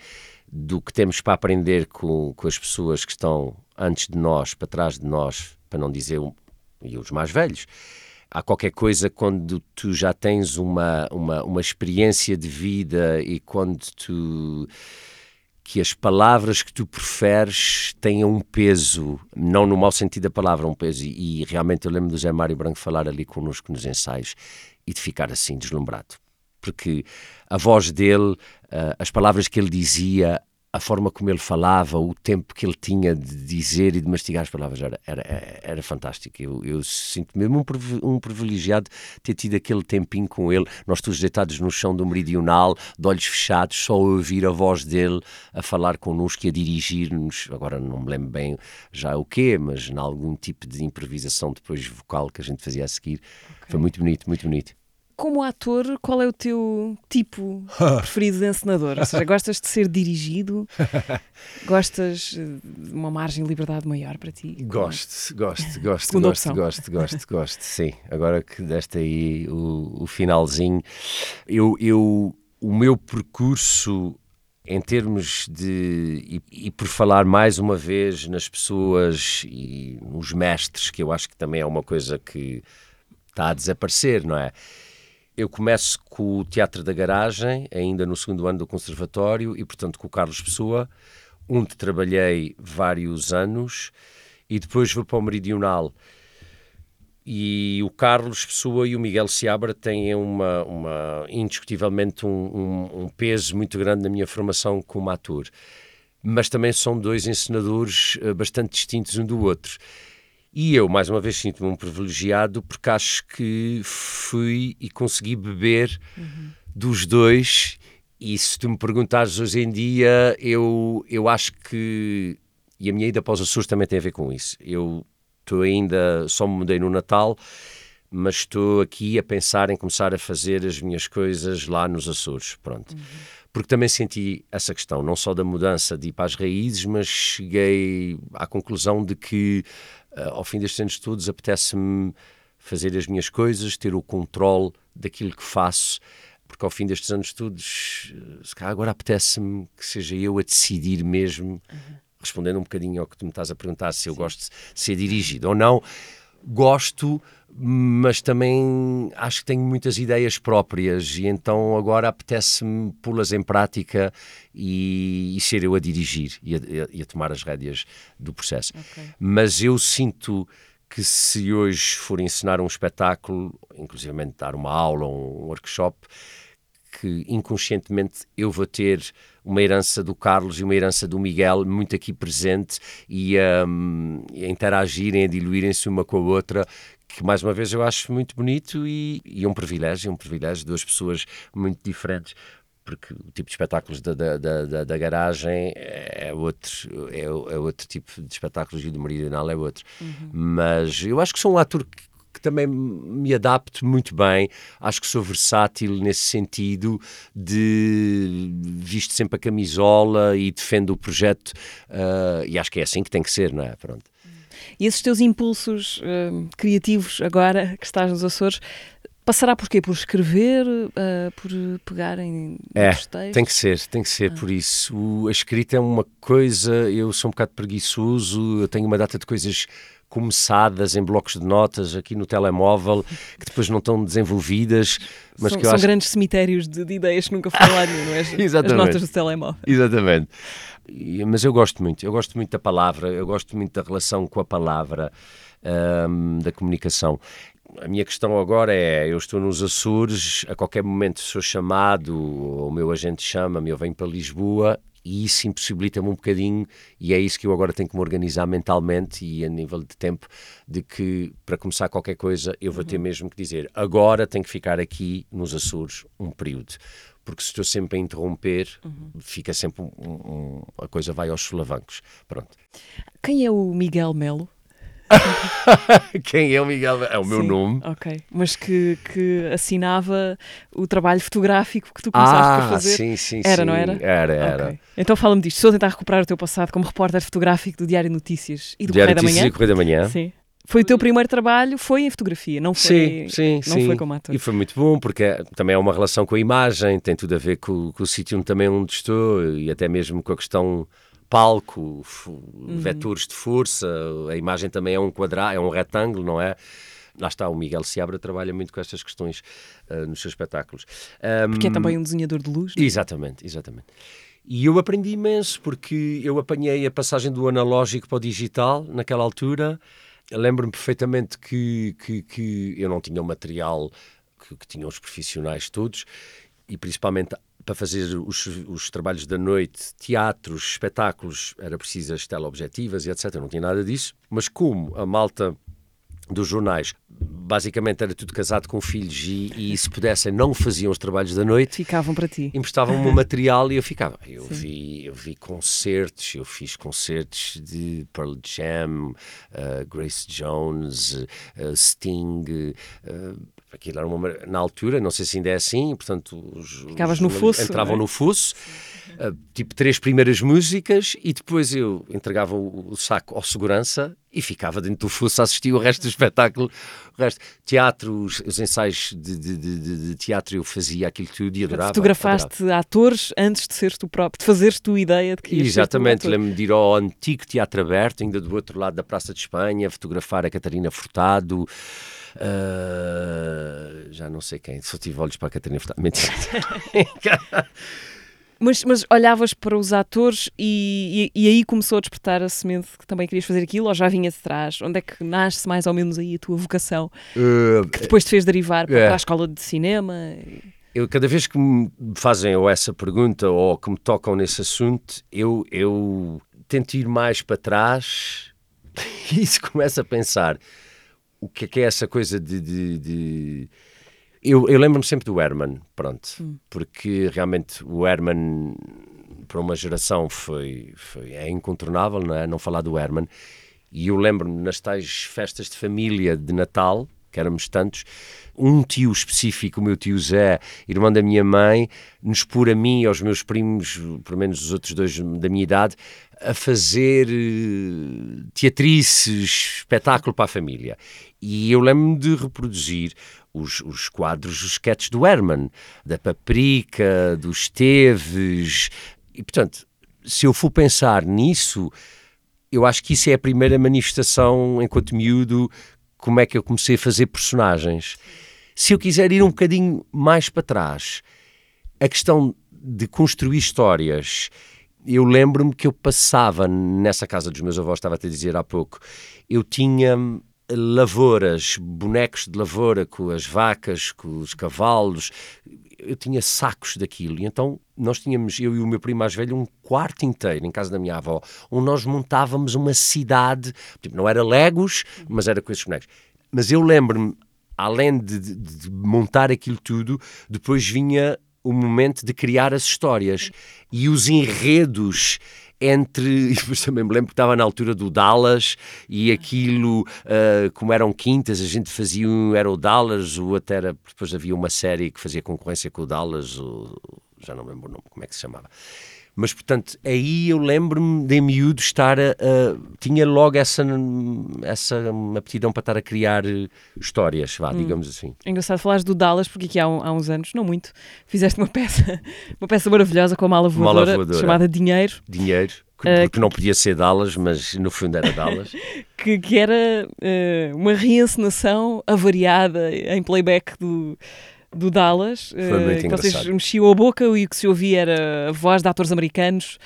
Speaker 3: do que temos para aprender com, com as pessoas que estão antes de nós, para trás de nós, para não dizer, e os mais velhos há qualquer coisa quando tu já tens uma, uma, uma experiência de vida e quando tu que as palavras que tu preferes tenham um peso, não no mau sentido da palavra, um peso. E, e realmente eu lembro do Zé Mário Branco falar ali connosco nos ensaios e de ficar assim deslumbrado. Porque a voz dele, uh, as palavras que ele dizia, a forma como ele falava, o tempo que ele tinha de dizer e de mastigar as palavras era, era, era fantástico. Eu, eu sinto mesmo um, um privilegiado ter tido aquele tempinho com ele, nós todos deitados no chão do meridional, de olhos fechados, só ouvir a voz dele a falar connosco e a dirigir-nos. Agora não me lembro bem já o quê, mas em algum tipo de improvisação depois vocal que a gente fazia a seguir. Okay. Foi muito bonito, muito bonito
Speaker 2: como ator, qual é o teu tipo preferido de encenador? Ou seja, gostas de ser dirigido? Gostas de uma margem de liberdade maior para ti?
Speaker 3: Gosto, gosto, gosto, gosto, opção. gosto, gosto, gosto, sim. Agora que deste aí o, o finalzinho, eu, eu, o meu percurso em termos de. E, e, por falar mais uma vez nas pessoas e nos mestres, que eu acho que também é uma coisa que está a desaparecer, não é? Eu começo com o Teatro da Garagem, ainda no segundo ano do Conservatório, e portanto com o Carlos Pessoa, onde trabalhei vários anos, e depois vou para o Meridional. E o Carlos Pessoa e o Miguel Seabra têm uma, uma indiscutivelmente um, um, um peso muito grande na minha formação como ator. Mas também são dois encenadores eh, bastante distintos um do outro. E eu, mais uma vez, sinto-me um privilegiado porque acho que fui e consegui beber uhum. dos dois. E se tu me perguntares hoje em dia, eu, eu acho que. E a minha ida para os Açores também tem a ver com isso. Eu estou ainda, só me mudei no Natal, mas estou aqui a pensar em começar a fazer as minhas coisas lá nos Açores. Pronto. Uhum. Porque também senti essa questão, não só da mudança de ir para as raízes, mas cheguei à conclusão de que ao fim destes anos todos, apetece-me fazer as minhas coisas, ter o controle daquilo que faço, porque ao fim destes anos todos, uh, se calhar agora apetece-me que seja eu a decidir mesmo, uhum. respondendo um bocadinho ao que tu me estás a perguntar, se eu Sim. gosto de ser dirigido ou não. Gosto, mas também acho que tenho muitas ideias próprias e então agora apetece-me pô-las em prática e, e, ser eu a dirigir e a, e a, tomar as rédeas do processo. Okay. Mas eu sinto que se hoje for ensinar um espetáculo, inclusive dar uma aula ou um workshop, que inconscientemente eu vou ter uma herança do Carlos e uma herança do Miguel muito aqui presente e um, a interagirem, a diluírem-se uma com a outra, que mais uma vez eu acho muito bonito e, e um privilégio, um privilégio, duas pessoas muito diferentes porque o tipo de espetáculos da, da, da, da garagem é outro, é, é, outro tipo de espetáculos e o do Meridional é outro. Uhum. Mas eu acho que sou um ator que, que, também me adapto muito bem, acho que sou versátil nesse sentido de visto sempre a camisola e defendo o projeto uh, e acho que é assim que tem que ser, não é? Pronto.
Speaker 2: E esses teus impulsos uh, criativos agora que estás nos Açores, Passará por quê? Por escrever, uh, por pegar em
Speaker 3: é, textos? tem que ser, tem que ser ah. por isso. O, a escrita é uma coisa, eu sou um bocado preguiçoso, eu tenho uma data de coisas começadas em blocos de notas aqui no telemóvel que depois não estão desenvolvidas. Mas
Speaker 2: são,
Speaker 3: que
Speaker 2: são
Speaker 3: acho...
Speaker 2: grandes cemitérios de, de, ideias que nunca foram lá nenhum, não é? As notas do telemóvel.
Speaker 3: Exatamente. Mas eu gosto muito, eu gosto muito da palavra, eu gosto muito da relação com a palavra, da comunicação. A minha questão agora é: eu estou nos Açores, a qualquer momento sou chamado, ou o meu agente chama-me, eu venho para Lisboa e isso impossibilita-me um bocadinho, e é isso que eu agora tenho que me organizar mentalmente e a nível de tempo, de que para começar qualquer coisa eu vou ter uhum. mesmo que dizer agora tenho que ficar aqui nos Açores um período. Porque se estou sempre a interromper, uhum. fica sempre um, um, a coisa vai aos solavancos. Pronto.
Speaker 2: Quem é o Miguel Melo?
Speaker 3: Quem é o Miguel? É o meu
Speaker 2: Sim,
Speaker 3: nome.
Speaker 2: Ok, mas que, que assinava o trabalho fotográfico que tu começaste
Speaker 3: ah,
Speaker 2: a fazer.
Speaker 3: Sim, sim,
Speaker 2: era,
Speaker 3: sim.
Speaker 2: não era?
Speaker 3: Era, era. Okay.
Speaker 2: Então fala-me disto. Estou a tentar recuperar o teu passado como repórter fotográfico do Diário Notícias e do
Speaker 3: Diário
Speaker 2: Correio
Speaker 3: Notícias
Speaker 2: da Manhã.
Speaker 3: e Correio da Manhã.
Speaker 2: Sim. Foi o teu primeiro trabalho, foi em fotografia, não
Speaker 3: foi, sim, sim,
Speaker 2: não
Speaker 3: sim.
Speaker 2: foi como ator.
Speaker 3: E foi muito bom, porque é, também é uma relação com a imagem, tem tudo a ver com, com o sítio também onde estou e até mesmo com a questão palco, uhum. vetores de força, a imagem também é um quadrado, é um retângulo, não é? Lá está, o Miguel Seabra trabalha muito com estas questões uh, nos seus espetáculos.
Speaker 2: Um, porque é também um desenhador de luz.
Speaker 3: Não? É? Exatamente, exatamente. E eu aprendi imenso, porque eu apanhei a passagem do analógico para o digital naquela altura. Lembro-me perfeitamente que, que, que, eu não tinha o material que, que tinham os profissionais todos, e principalmente para fazer os, os, trabalhos da noite, teatros, espetáculos, era preciso as teleobjetivas e etc. Não tinha nada disso. Mas como a malta dos jornais basicamente era tudo casado com filhos e, e se pudessem não faziam os trabalhos da noite
Speaker 2: ficavam para ti
Speaker 3: emprestavam-me o material e eu ficava eu vi eu vi concertos eu fiz concertos de Pearl Jam uh, Grace Jones uh, Sting uh, aquilo era uma, na altura, não sei se ainda é assim, portanto, os,
Speaker 2: Ficavas no fosso,
Speaker 3: entravam
Speaker 2: é?
Speaker 3: no fosso. uh, tipo três primeiras músicas e depois eu entregava o, o, saco ao segurança e ficava dentro do fosso a assistir o resto do espetáculo. O resto, teatro, os, os ensaios de, de, de, de, teatro eu fazia aquilo tudo e adorava.
Speaker 2: Fotografaste
Speaker 3: adorava.
Speaker 2: atores antes de seres tu próprio, de fazeres tu ideia de que ias
Speaker 3: Exatamente, lembro-me de ir ao antigo Teatro Aberto, ainda do outro lado da Praça de Espanha, fotografar a Catarina Furtado. Uh, já não sei quem, só tive olhos para a Catarina Furtado. Mentira.
Speaker 2: Mas, mas, olhavas para os atores e, e, e, aí começou a despertar a semente que também querias fazer aquilo ou já vinha de trás? Onde é que nasce mais ou menos aí a tua vocação uh, que depois te fez derivar para, para a escola de cinema?
Speaker 3: Eu, cada vez que me fazem ou essa pergunta ou que me tocam nesse assunto, eu, eu tento ir mais para trás e isso começa a pensar o que é que é essa coisa de. de, de... Eu, eu lembro-me sempre do Herman, pronto, hum. porque realmente o Herman, para uma geração, foi, foi é incontornável, não é? Não falar do Herman. E eu lembro-me nas tais festas de família de Natal, que éramos tantos, um tio específico, o meu tio Zé, irmão da minha mãe, nos pôr a mim e aos meus primos, pelo menos os outros dois da minha idade, a fazer uh, teatrices, espetáculo para a família. E eu lembro-me de reproduzir os, os quadros, os sketches do Herman, da Paprika, dos Teves. E, portanto, se eu for pensar nisso, eu acho que isso é a primeira manifestação, enquanto miúdo, como é que eu comecei a fazer personagens. Se eu quiser ir um bocadinho mais para trás, a questão de construir histórias eu lembro-me que eu passava nessa casa dos meus avós, estava a te dizer há pouco, eu tinha lavouras, bonecos de lavoura com as vacas, com os cavalos, eu tinha sacos daquilo. E então nós tínhamos, eu e o meu primo mais velho, um quarto inteiro em casa da minha avó, onde nós montávamos uma cidade, tipo, não era Legos, mas era com esses bonecos. Mas eu lembro-me, além de, de, de montar aquilo tudo, depois vinha o momento de criar as histórias e os enredos entre. Depois também me lembro que estava na altura do Dallas e aquilo, uh, como eram quintas, a gente fazia um. Era o Dallas, o outro era. Depois havia uma série que fazia concorrência com o Dallas, o, já não me lembro o nome, como é que se chamava. Mas, portanto, aí eu lembro-me de miúdo estar a, a, Tinha logo essa, essa aptidão para estar a criar eh, histórias, vá, hum. digamos assim.
Speaker 2: É engraçado falares do Dallas, porque aqui há, um, há, uns anos, não muito, fizeste uma peça, uma peça maravilhosa com a mala voadora, mala voadora. chamada Dinheiro.
Speaker 3: Dinheiro. Eh, porque uh, não podia ser Dallas, mas no fundo era Dallas.
Speaker 2: que, que era uh, uma reencenação avariada em playback do do Dallas.
Speaker 3: Foi muito uh, que
Speaker 2: vocês mexiam a boca e o que se ouvia era a voz de atores americanos,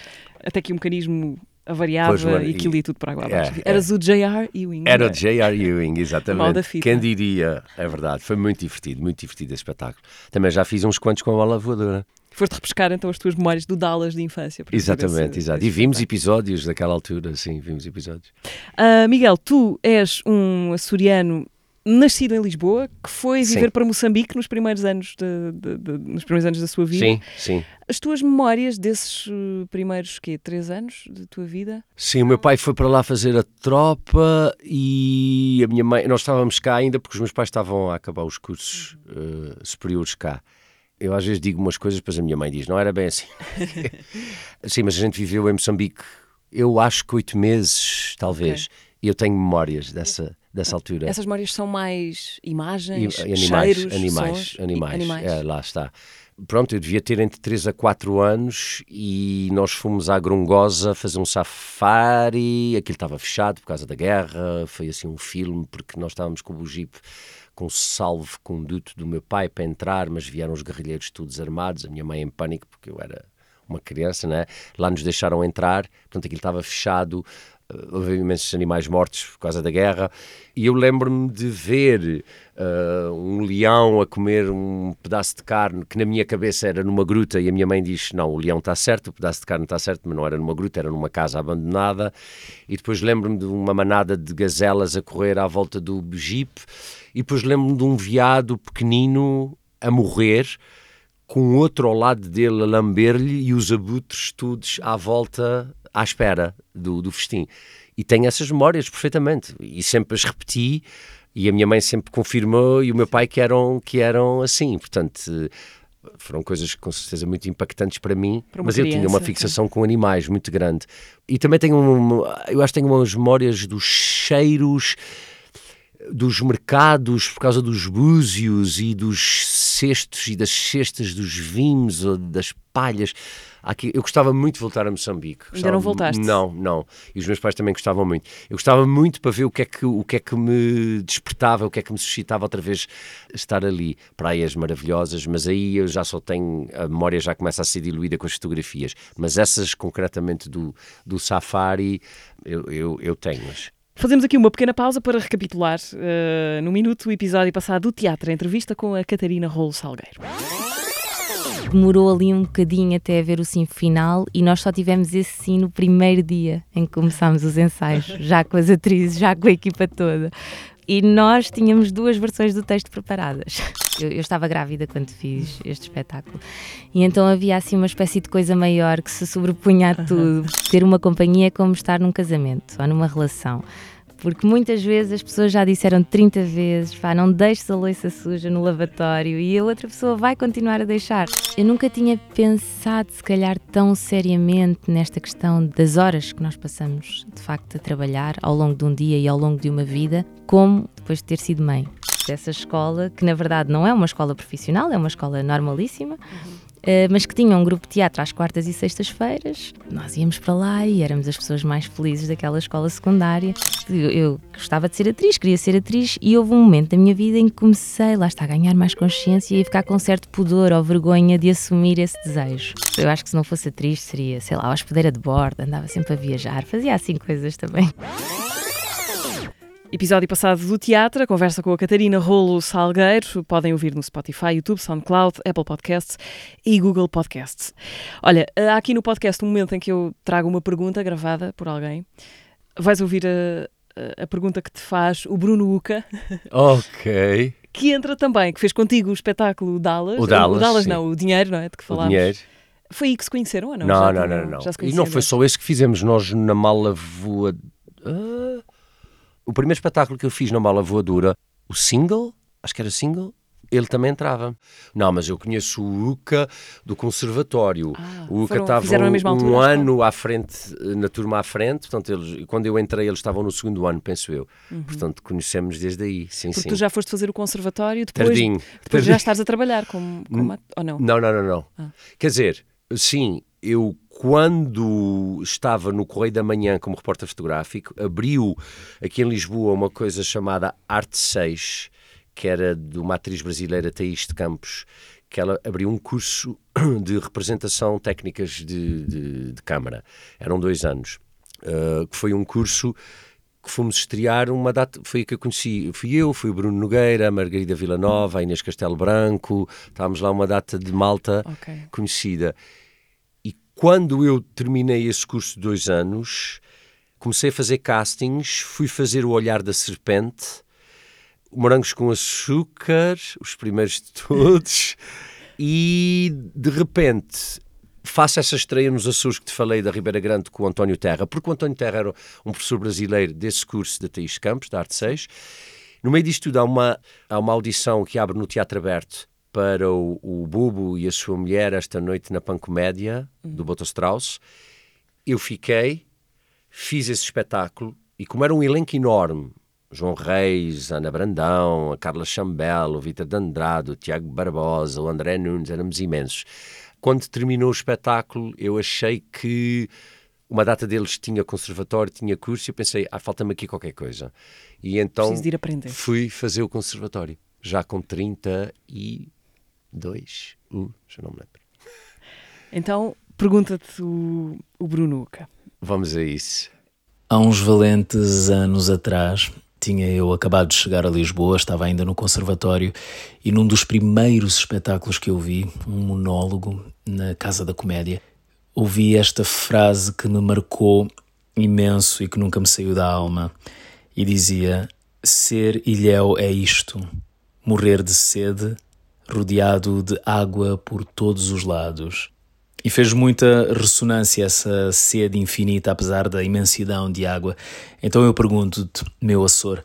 Speaker 2: até que o mecanismo avariava pois, e aquilo ia tudo para água abaixo. É, Eras é. o J.R. Ewing.
Speaker 3: Era o J.R. Ewing, exatamente. Quem diria? É verdade, foi muito divertido, muito divertido esse espetáculo. Também já fiz uns quantos com a bola voadora.
Speaker 2: Foste repescar então as tuas memórias do Dallas de infância.
Speaker 3: Exatamente, exato. E vimos episódios daquela altura, sim, vimos episódios.
Speaker 2: Uh, Miguel, tu és um açoriano nascido em Lisboa, que foi viver sim. para Moçambique nos primeiros anos de, de, de, nos primeiros anos da sua vida.
Speaker 3: Sim, sim.
Speaker 2: As tuas memórias desses uh, primeiros quê, três anos da tua vida?
Speaker 3: Sim, o meu pai foi para lá fazer a tropa e a minha mãe, nós estávamos cá ainda porque os meus pais estavam a acabar os cursos uh, superiores cá. Eu às vezes digo umas coisas, depois a minha mãe diz, não era bem assim. sim, mas a gente viveu em Moçambique, eu acho que oito meses, talvez. Okay. E eu tenho memórias dessa dessa altura.
Speaker 2: Essas memórias são mais imagens,
Speaker 3: animais,
Speaker 2: cheiros,
Speaker 3: animais,
Speaker 2: sons,
Speaker 3: animais,
Speaker 2: animais.
Speaker 3: É, lá está. Pronto, eu devia ter entre 3 a 4 anos e nós fomos à Grongosa fazer um safari, aquilo estava fechado por causa da guerra, foi assim um filme, porque nós estávamos com o Jeep com o salvo conduto do meu pai para entrar, mas vieram os guerrilheiros todos armados, a minha mãe em pânico, porque eu era uma criança, né? lá nos deixaram entrar, portanto aquilo estava fechado, houve imensos animais mortos por causa da guerra, e eu lembro-me de ver uh, um leão a comer um pedaço de carne que na minha cabeça era numa gruta, e a minha mãe diz: Não, o leão está certo, o pedaço de carne está certo, mas não era numa gruta, era numa casa abandonada. E depois lembro-me de uma manada de gazelas a correr à volta do jeep, e depois lembro-me de um veado pequenino a morrer com outro ao lado dele a lamber-lhe e os abutres todos à volta à espera do, do festim. E tenho essas memórias perfeitamente. E sempre as repeti e a minha mãe sempre confirmou e o meu pai que eram, que eram assim. Portanto, foram coisas com certeza muito impactantes para mim,
Speaker 2: Para
Speaker 3: mas eu tinha uma
Speaker 2: criança,
Speaker 3: fixação com animais muito grande. E também tenho, um, eu acho que tenho umas memórias dos cheiros dos mercados por causa dos búzios e dos cestos e das cestas dos vinhos ou das palhas. Aqui, eu gostava muito de voltar a Moçambique.
Speaker 2: Ainda não
Speaker 3: Gostava-
Speaker 2: voltaste?
Speaker 3: Não, não. E os meus pais também gostavam muito. Eu gostava muito para ver o que é que, o que, é que me despertava, o que é que me suscitava outra vez estar ali. Praias maravilhosas, mas aí eu já só tenho, a memória já começa a ser diluída com as fotografias. Mas essas concretamente do, do safari, eu, eu, eu tenho.
Speaker 2: Fazemos aqui uma pequena pausa para recapitular eh, no minuto o episódio passado do teatro, a entrevista com a Catarina Rolo Salgueiro.
Speaker 4: Demorou ali um bocadinho até ver o sim final e nós só tivemos esse sim no primeiro dia em que começámos os ensaios, já com as atrizes, já com a equipa toda. E nós tínhamos duas versões do texto preparadas. Eu, eu estava grávida quando fiz este espetáculo. E então havia assim uma espécie de coisa maior que se sobrepunha a tudo. Ter uma companhia é como estar num casamento ou numa relação. Porque muitas vezes as pessoas já disseram 30 vezes, pá, não deixes a louça suja no lavatório e a outra pessoa vai continuar a deixar. Eu nunca tinha pensado, se calhar, tão seriamente nesta questão das horas que nós passamos, de facto, a trabalhar ao longo de um dia e ao longo de uma vida, como depois de ter sido mãe. Dessa escola, que na verdade não é uma escola profissional, é uma escola normalíssima, Uh, mas que tinha um grupo de teatro às quartas e sextas-feiras. Nós íamos para lá e éramos as pessoas mais felizes daquela escola secundária. Eu, gostava de ser atriz, queria ser atriz, e houve um momento da minha vida em que comecei, lá está, a ganhar mais consciência e ficar com certo pudor ou vergonha de assumir esse desejo. Eu acho que se não fosse atriz seria, sei lá, hospedeira de bordo, andava sempre a viajar, fazia assim coisas também.
Speaker 2: Episódio passado do teatro, a conversa com a Catarina Rolo Salgueiro. Podem ouvir no Spotify, YouTube, SoundCloud, Apple Podcasts e Google Podcasts. Olha, há aqui no podcast um momento em que eu trago uma pergunta gravada por alguém. Vais ouvir a, a- a pergunta que te faz o Bruno Uca,
Speaker 3: Ok.
Speaker 2: que entra também, que fez contigo o espetáculo Dallas.
Speaker 3: O Dallas,
Speaker 2: O Dallas
Speaker 3: sim.
Speaker 2: não, o Dinheiro, não é? De que
Speaker 3: O
Speaker 2: falámos.
Speaker 3: dinheiro.
Speaker 2: Foi aí que se conheceram ou não?
Speaker 3: Não,
Speaker 2: Já
Speaker 3: não,
Speaker 2: tinham-
Speaker 3: não, não.
Speaker 2: já se
Speaker 3: E não foi só esse que fizemos nós na mala voadora. O primeiro espetáculo que eu fiz na mala voadora, o single, acho que era single, ele também entrava. Não, mas eu conheço o UCA do conservatório.
Speaker 2: Ah,
Speaker 3: o UCA estava um,
Speaker 2: altura,
Speaker 3: ano à frente, na turma à frente, portanto, eles, quando eu entrei eles estavam no segundo ano, penso eu. Portanto, conhecemos desde aí, sim,
Speaker 2: Uhum. Porque
Speaker 3: sim.
Speaker 2: tu já foste fazer o conservatório depois,
Speaker 3: Tardinho.
Speaker 2: depois já estás a trabalhar como, como ou não?
Speaker 3: Não, não, não, não.
Speaker 2: Ah.
Speaker 3: Quer dizer, sim, eu quando estava no Correio da Manhã como repórter fotográfico, abriu aqui em Lisboa uma coisa chamada Arte 6, que era de uma atriz brasileira, Thaís de Campos, que ela abriu um curso de representação técnicas de, de, de câmara. Eram dois anos. Uh, que foi um curso que fomos estrear uma data, foi que eu conheci, fui eu, fui o Bruno Nogueira, a Margarida Villanova, a Inês Castelo Branco, estávamos lá uma data de malta
Speaker 2: Ok.
Speaker 3: conhecida. E quando eu terminei esse curso de dois anos, comecei a fazer castings, fui fazer o Olhar da Serpente, Morangos com Açúcar, os primeiros de todos, e de repente faço essa estreia nos Açores que te falei da Ribeira Grande com o António Terra, porque o António Terra era um professor brasileiro desse curso da Thaís Campos, da Arte 6. No meio disto tudo há uma, há uma audição que abre no Teatro Aberto para o, o Bubo e a sua mulher esta noite na Pancomédia, do Boto Strauss. Eu fiquei, fiz esse espetáculo e como era um elenco enorme, João Reis, Ana Brandão, a Carla Chambel, o Vitor de Andrade, o Tiago Barbosa, o André Nunes, éramos imensos. Quando terminou o espetáculo, eu achei que uma data deles tinha conservatório, tinha curso, e eu pensei, ah, falta-me aqui qualquer coisa. E então fui fazer o conservatório, já com 32, uh, já não me lembro.
Speaker 2: Então, pergunta-te o, o Bruno Uca.
Speaker 3: Vamos a isso.
Speaker 5: Há uns valentes anos atrás, tinha eu acabado de chegar a Lisboa, estava ainda no conservatório e num dos primeiros espetáculos que eu vi, um monólogo na Casa da Comédia, ouvi esta frase que me marcou imenso e que nunca me saiu da alma e dizia: Ser ilhéu é isto, morrer de sede, rodeado de água por todos os lados. E fez muita ressonância essa sede infinita, apesar da imensidão de água. Então eu pergunto-te, meu Açor,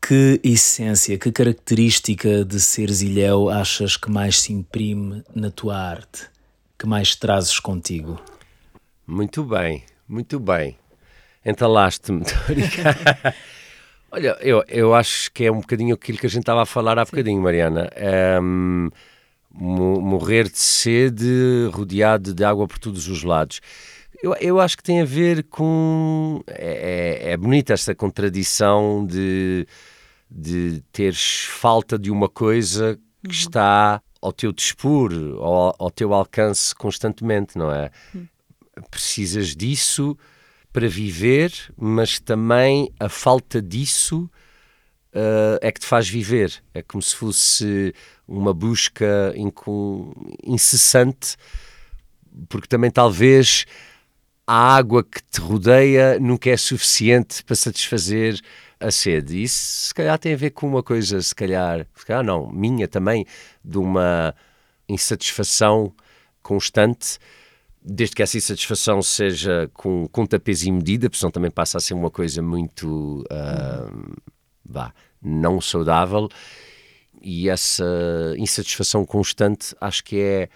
Speaker 5: Que essência, que característica de seres ilhéu achas que mais se imprime na tua arte? Que mais trazes contigo?
Speaker 3: Muito bem, muito bem. Entalaste-me, Olha, eu, eu acho que é um bocadinho aquilo que a gente estava a falar há bocadinho, Mariana. Hum, morrer de sede, rodeado de água por todos os lados. Eu, eu acho que tem a ver com. É, é, é bonita esta contradição de, de teres falta de uma coisa que uhum. está ao teu dispor, ao, ao teu alcance constantemente, não é? Uhum. Precisas disso para viver, mas também a falta disso uh, é que te faz viver. É como se fosse uma busca incessante, porque também talvez a água que te rodeia nunca é suficiente para satisfazer a sede. Isso se calhar tem a ver com uma coisa, se calhar, se calhar não, minha também, de uma insatisfação constante, desde que essa insatisfação seja com tapês e medida, porque senão também passa a ser uma coisa muito uh, vá, não saudável. E essa insatisfação constante acho que é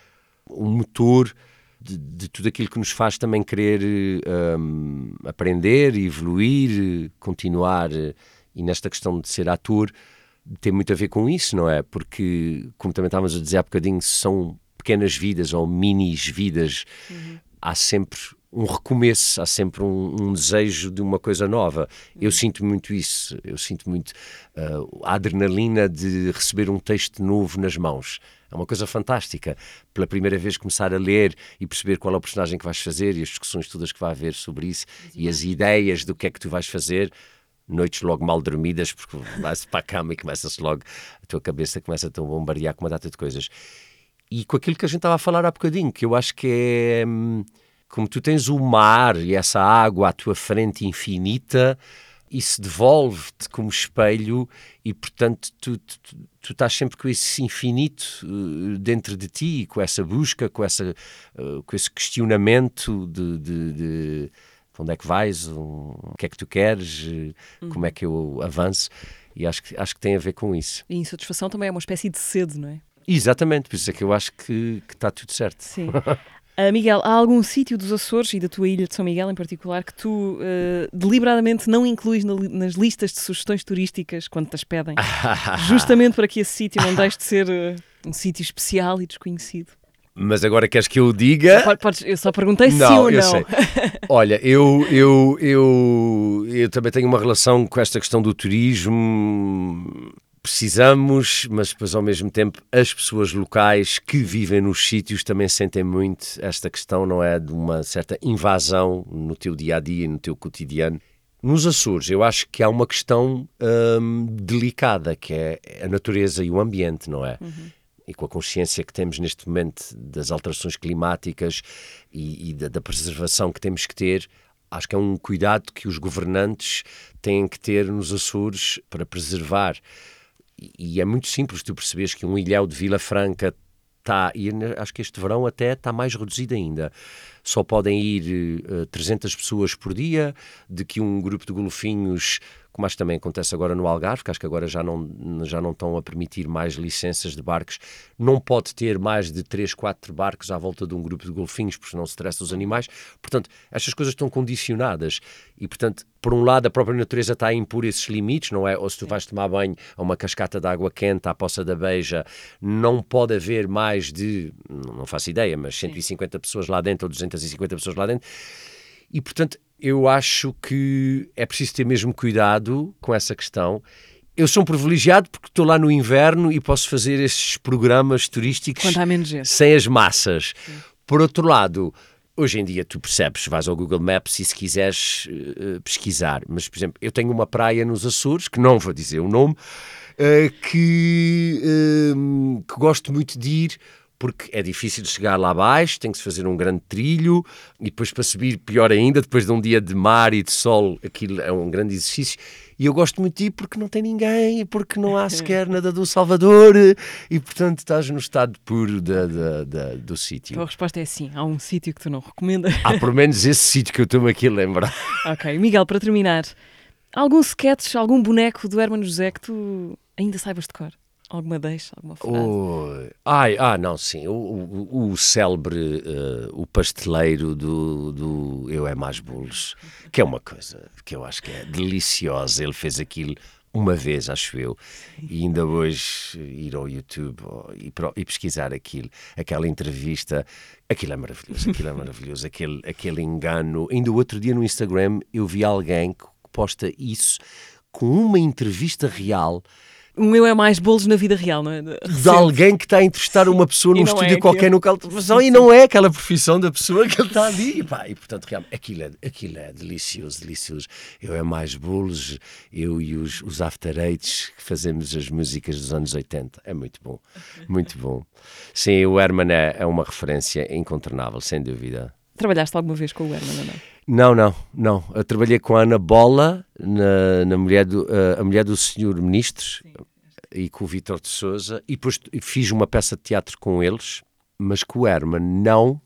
Speaker 3: o motor de, de, tudo aquilo que nos faz também querer um, aprender, evoluir, continuar. E nesta questão de ser ator, tem muito a ver com isso, não é? Porque, como também estávamos a dizer há bocadinho, são pequenas vidas ou minis vidas. Uhum. Há sempre um recomeço, há sempre um, um, desejo de uma coisa nova. Eu sinto muito isso, eu sinto muito uh, a adrenalina de receber um texto novo nas mãos. É uma coisa fantástica. Pela primeira vez começar a ler e perceber qual é o personagem que vais fazer e as discussões todas que vai haver sobre isso e as ideias do que é que tu vais fazer. Noites logo mal dormidas, porque vais para a cama e começa-se logo, a tua cabeça começa a bombardear com uma data de coisas. E com aquilo que a gente estava a falar há bocadinho, que eu acho que é como tu tens o mar e essa água à tua frente infinita, isso devolve-te como espelho e, portanto, tu, tu, tu, estás sempre com esse infinito uh, dentro de ti, com essa busca, com, essa, uh, com esse questionamento de, de, de, onde é que vais, um, o que é que tu queres, uhum. como é que eu avanço. E acho que, acho que tem a ver com isso.
Speaker 2: E insatisfação também é uma espécie de sede, não é?
Speaker 3: Exatamente, por isso é que eu acho que, que está tudo certo.
Speaker 2: Sim. Uh, Miguel, há algum sítio dos Açores e da tua ilha de São Miguel em particular que tu uh, deliberadamente não incluís na, nas listas de sugestões turísticas quando te as pedem? justamente para que esse sítio não deixe de ser uh, um sítio especial e desconhecido.
Speaker 3: Mas agora queres que eu diga?
Speaker 2: Podes, eu só perguntei não, sim ou não.
Speaker 3: Sei. Olha, eu, eu, eu, eu também tenho uma relação com esta questão do turismo precisamos, mas depois ao mesmo tempo as pessoas locais que vivem nos sítios também sentem muito esta questão, não é? De uma certa invasão no teu dia a dia, no teu cotidiano. Nos Açores, eu acho que há uma questão hum, delicada, que é a natureza e o ambiente, não é? Uhum. E com a consciência que temos neste momento das alterações climáticas e, e da, da preservação que temos que ter, acho que é um cuidado que os governantes têm que ter nos Açores para preservar e é muito simples tu percebes que um ilhéu de Vila Franca está, e acho que este verão até está mais reduzido ainda. Só podem ir uh, eh, 300 pessoas por dia, de que um grupo de golfinhos como acho que também acontece agora no Algarve, que acho que agora já não, já não estão a permitir mais licenças de barcos, não pode ter mais de 3, 4 barcos à volta de um grupo de golfinhos, porque não se estressa os animais. Portanto, estas coisas estão condicionadas e, portanto, por um lado, a própria natureza está a impor esses limites, não é? Ou se tu vais tomar banho a uma cascata de água quente, à Poça da Beija, não pode haver mais de, não faço ideia, mas 150 pessoas lá dentro ou 250 pessoas lá dentro. E, portanto, eu acho que é preciso ter mesmo cuidado com essa questão. Eu sou um privilegiado porque estou lá no inverno e posso fazer estes programas turísticos sem as massas. Sim. Por outro lado, hoje em dia tu percebes, vais ao Google Maps e se quiseres uh, pesquisar, mas por exemplo, eu tenho uma praia nos Açores, que não vou dizer o nome, uh, que, uh, que gosto muito de ir porque é difícil chegar lá abaixo, tem que se fazer um grande trilho e depois para subir, pior ainda, depois de um dia de mar e de sol, aquilo é um grande exercício. E eu gosto muito de ir porque não tem ninguém, porque não há sequer nada do Salvador e, portanto, estás no estado puro da, da, da, do sítio.
Speaker 2: A resposta é sim. Há um sítio que tu não recomendas?
Speaker 3: Há pelo menos esse sítio que eu estou-me aqui a lembrar.
Speaker 2: Ok. Miguel, para terminar, Algum sketch, algum boneco do Hermano José que tu ainda saibas de cor? Alguma deixa, alguma frase?
Speaker 3: Ai, ah, não, sim. O, o, o célebre, eh, o pasteleiro do, do Eu é Mais Bolos, que é uma coisa que eu acho que é deliciosa. Ele fez aquilo uma vez, acho eu, e ainda hoje ir ao YouTube ó, e, e pesquisar aquilo, aquela entrevista, aquilo é maravilhoso, aquilo é maravilhoso, aquele, aquele engano. Ainda o outro dia no Instagram eu vi alguém que posta isso com uma entrevista real
Speaker 2: O meu é mais bolos na vida real, não é?
Speaker 3: de alguém que está a entrevistar uma pessoa num
Speaker 2: é
Speaker 3: estúdio
Speaker 2: aquilo.
Speaker 3: qualquer no de televisão e não é aquela profissão da pessoa que ele está ali. E, pá, e portanto, realmente, aquilo é, aquilo é delicioso, delicioso. Eu é mais bolos, eu e os, os After Eights que fazemos as músicas dos anos 80. É muito bom, muito bom. Sim, o Herman é, é uma referência incontornável, sem dúvida.
Speaker 2: Trabalhaste alguma vez com o Herman, ou não?
Speaker 3: Não, não, não. Eu trabalhei com a Ana Bola, na, na mulher do, eh, a mulher do senhor ministro, e com o Vítor de Souza, e depois fiz uma peça de teatro com eles, mas com o Herman não.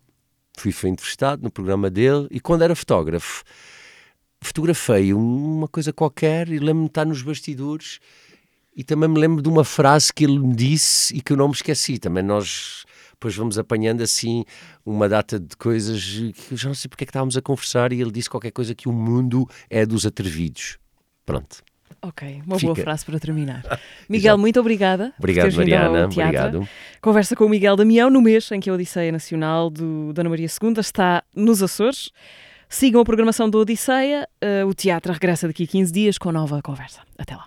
Speaker 3: Fui, fui entrevistado no programa dele, e quando era fotógrafo, fotografei uma coisa qualquer, e lembro-me de estar nos bastidores, e também me lembro de uma frase que ele me disse e que eu não me esqueci. Também nós depois vamos apanhando assim uma data de coisas que eu já não sei porque é que estávamos a conversar e ele disse qualquer coisa que o mundo é dos atrevidos. Pronto.
Speaker 2: Ok, uma boa
Speaker 3: Fica.
Speaker 2: frase para terminar. Miguel, muito obrigada.
Speaker 3: Obrigado, Mariana. Obrigado.
Speaker 2: Conversa com o Miguel Damião no mês em que a Odisseia Nacional do Dona Maria II está nos Açores. Sigam a programação da Odisseia. eh, o teatro regressa daqui a 15 dias com nova conversa. Até lá.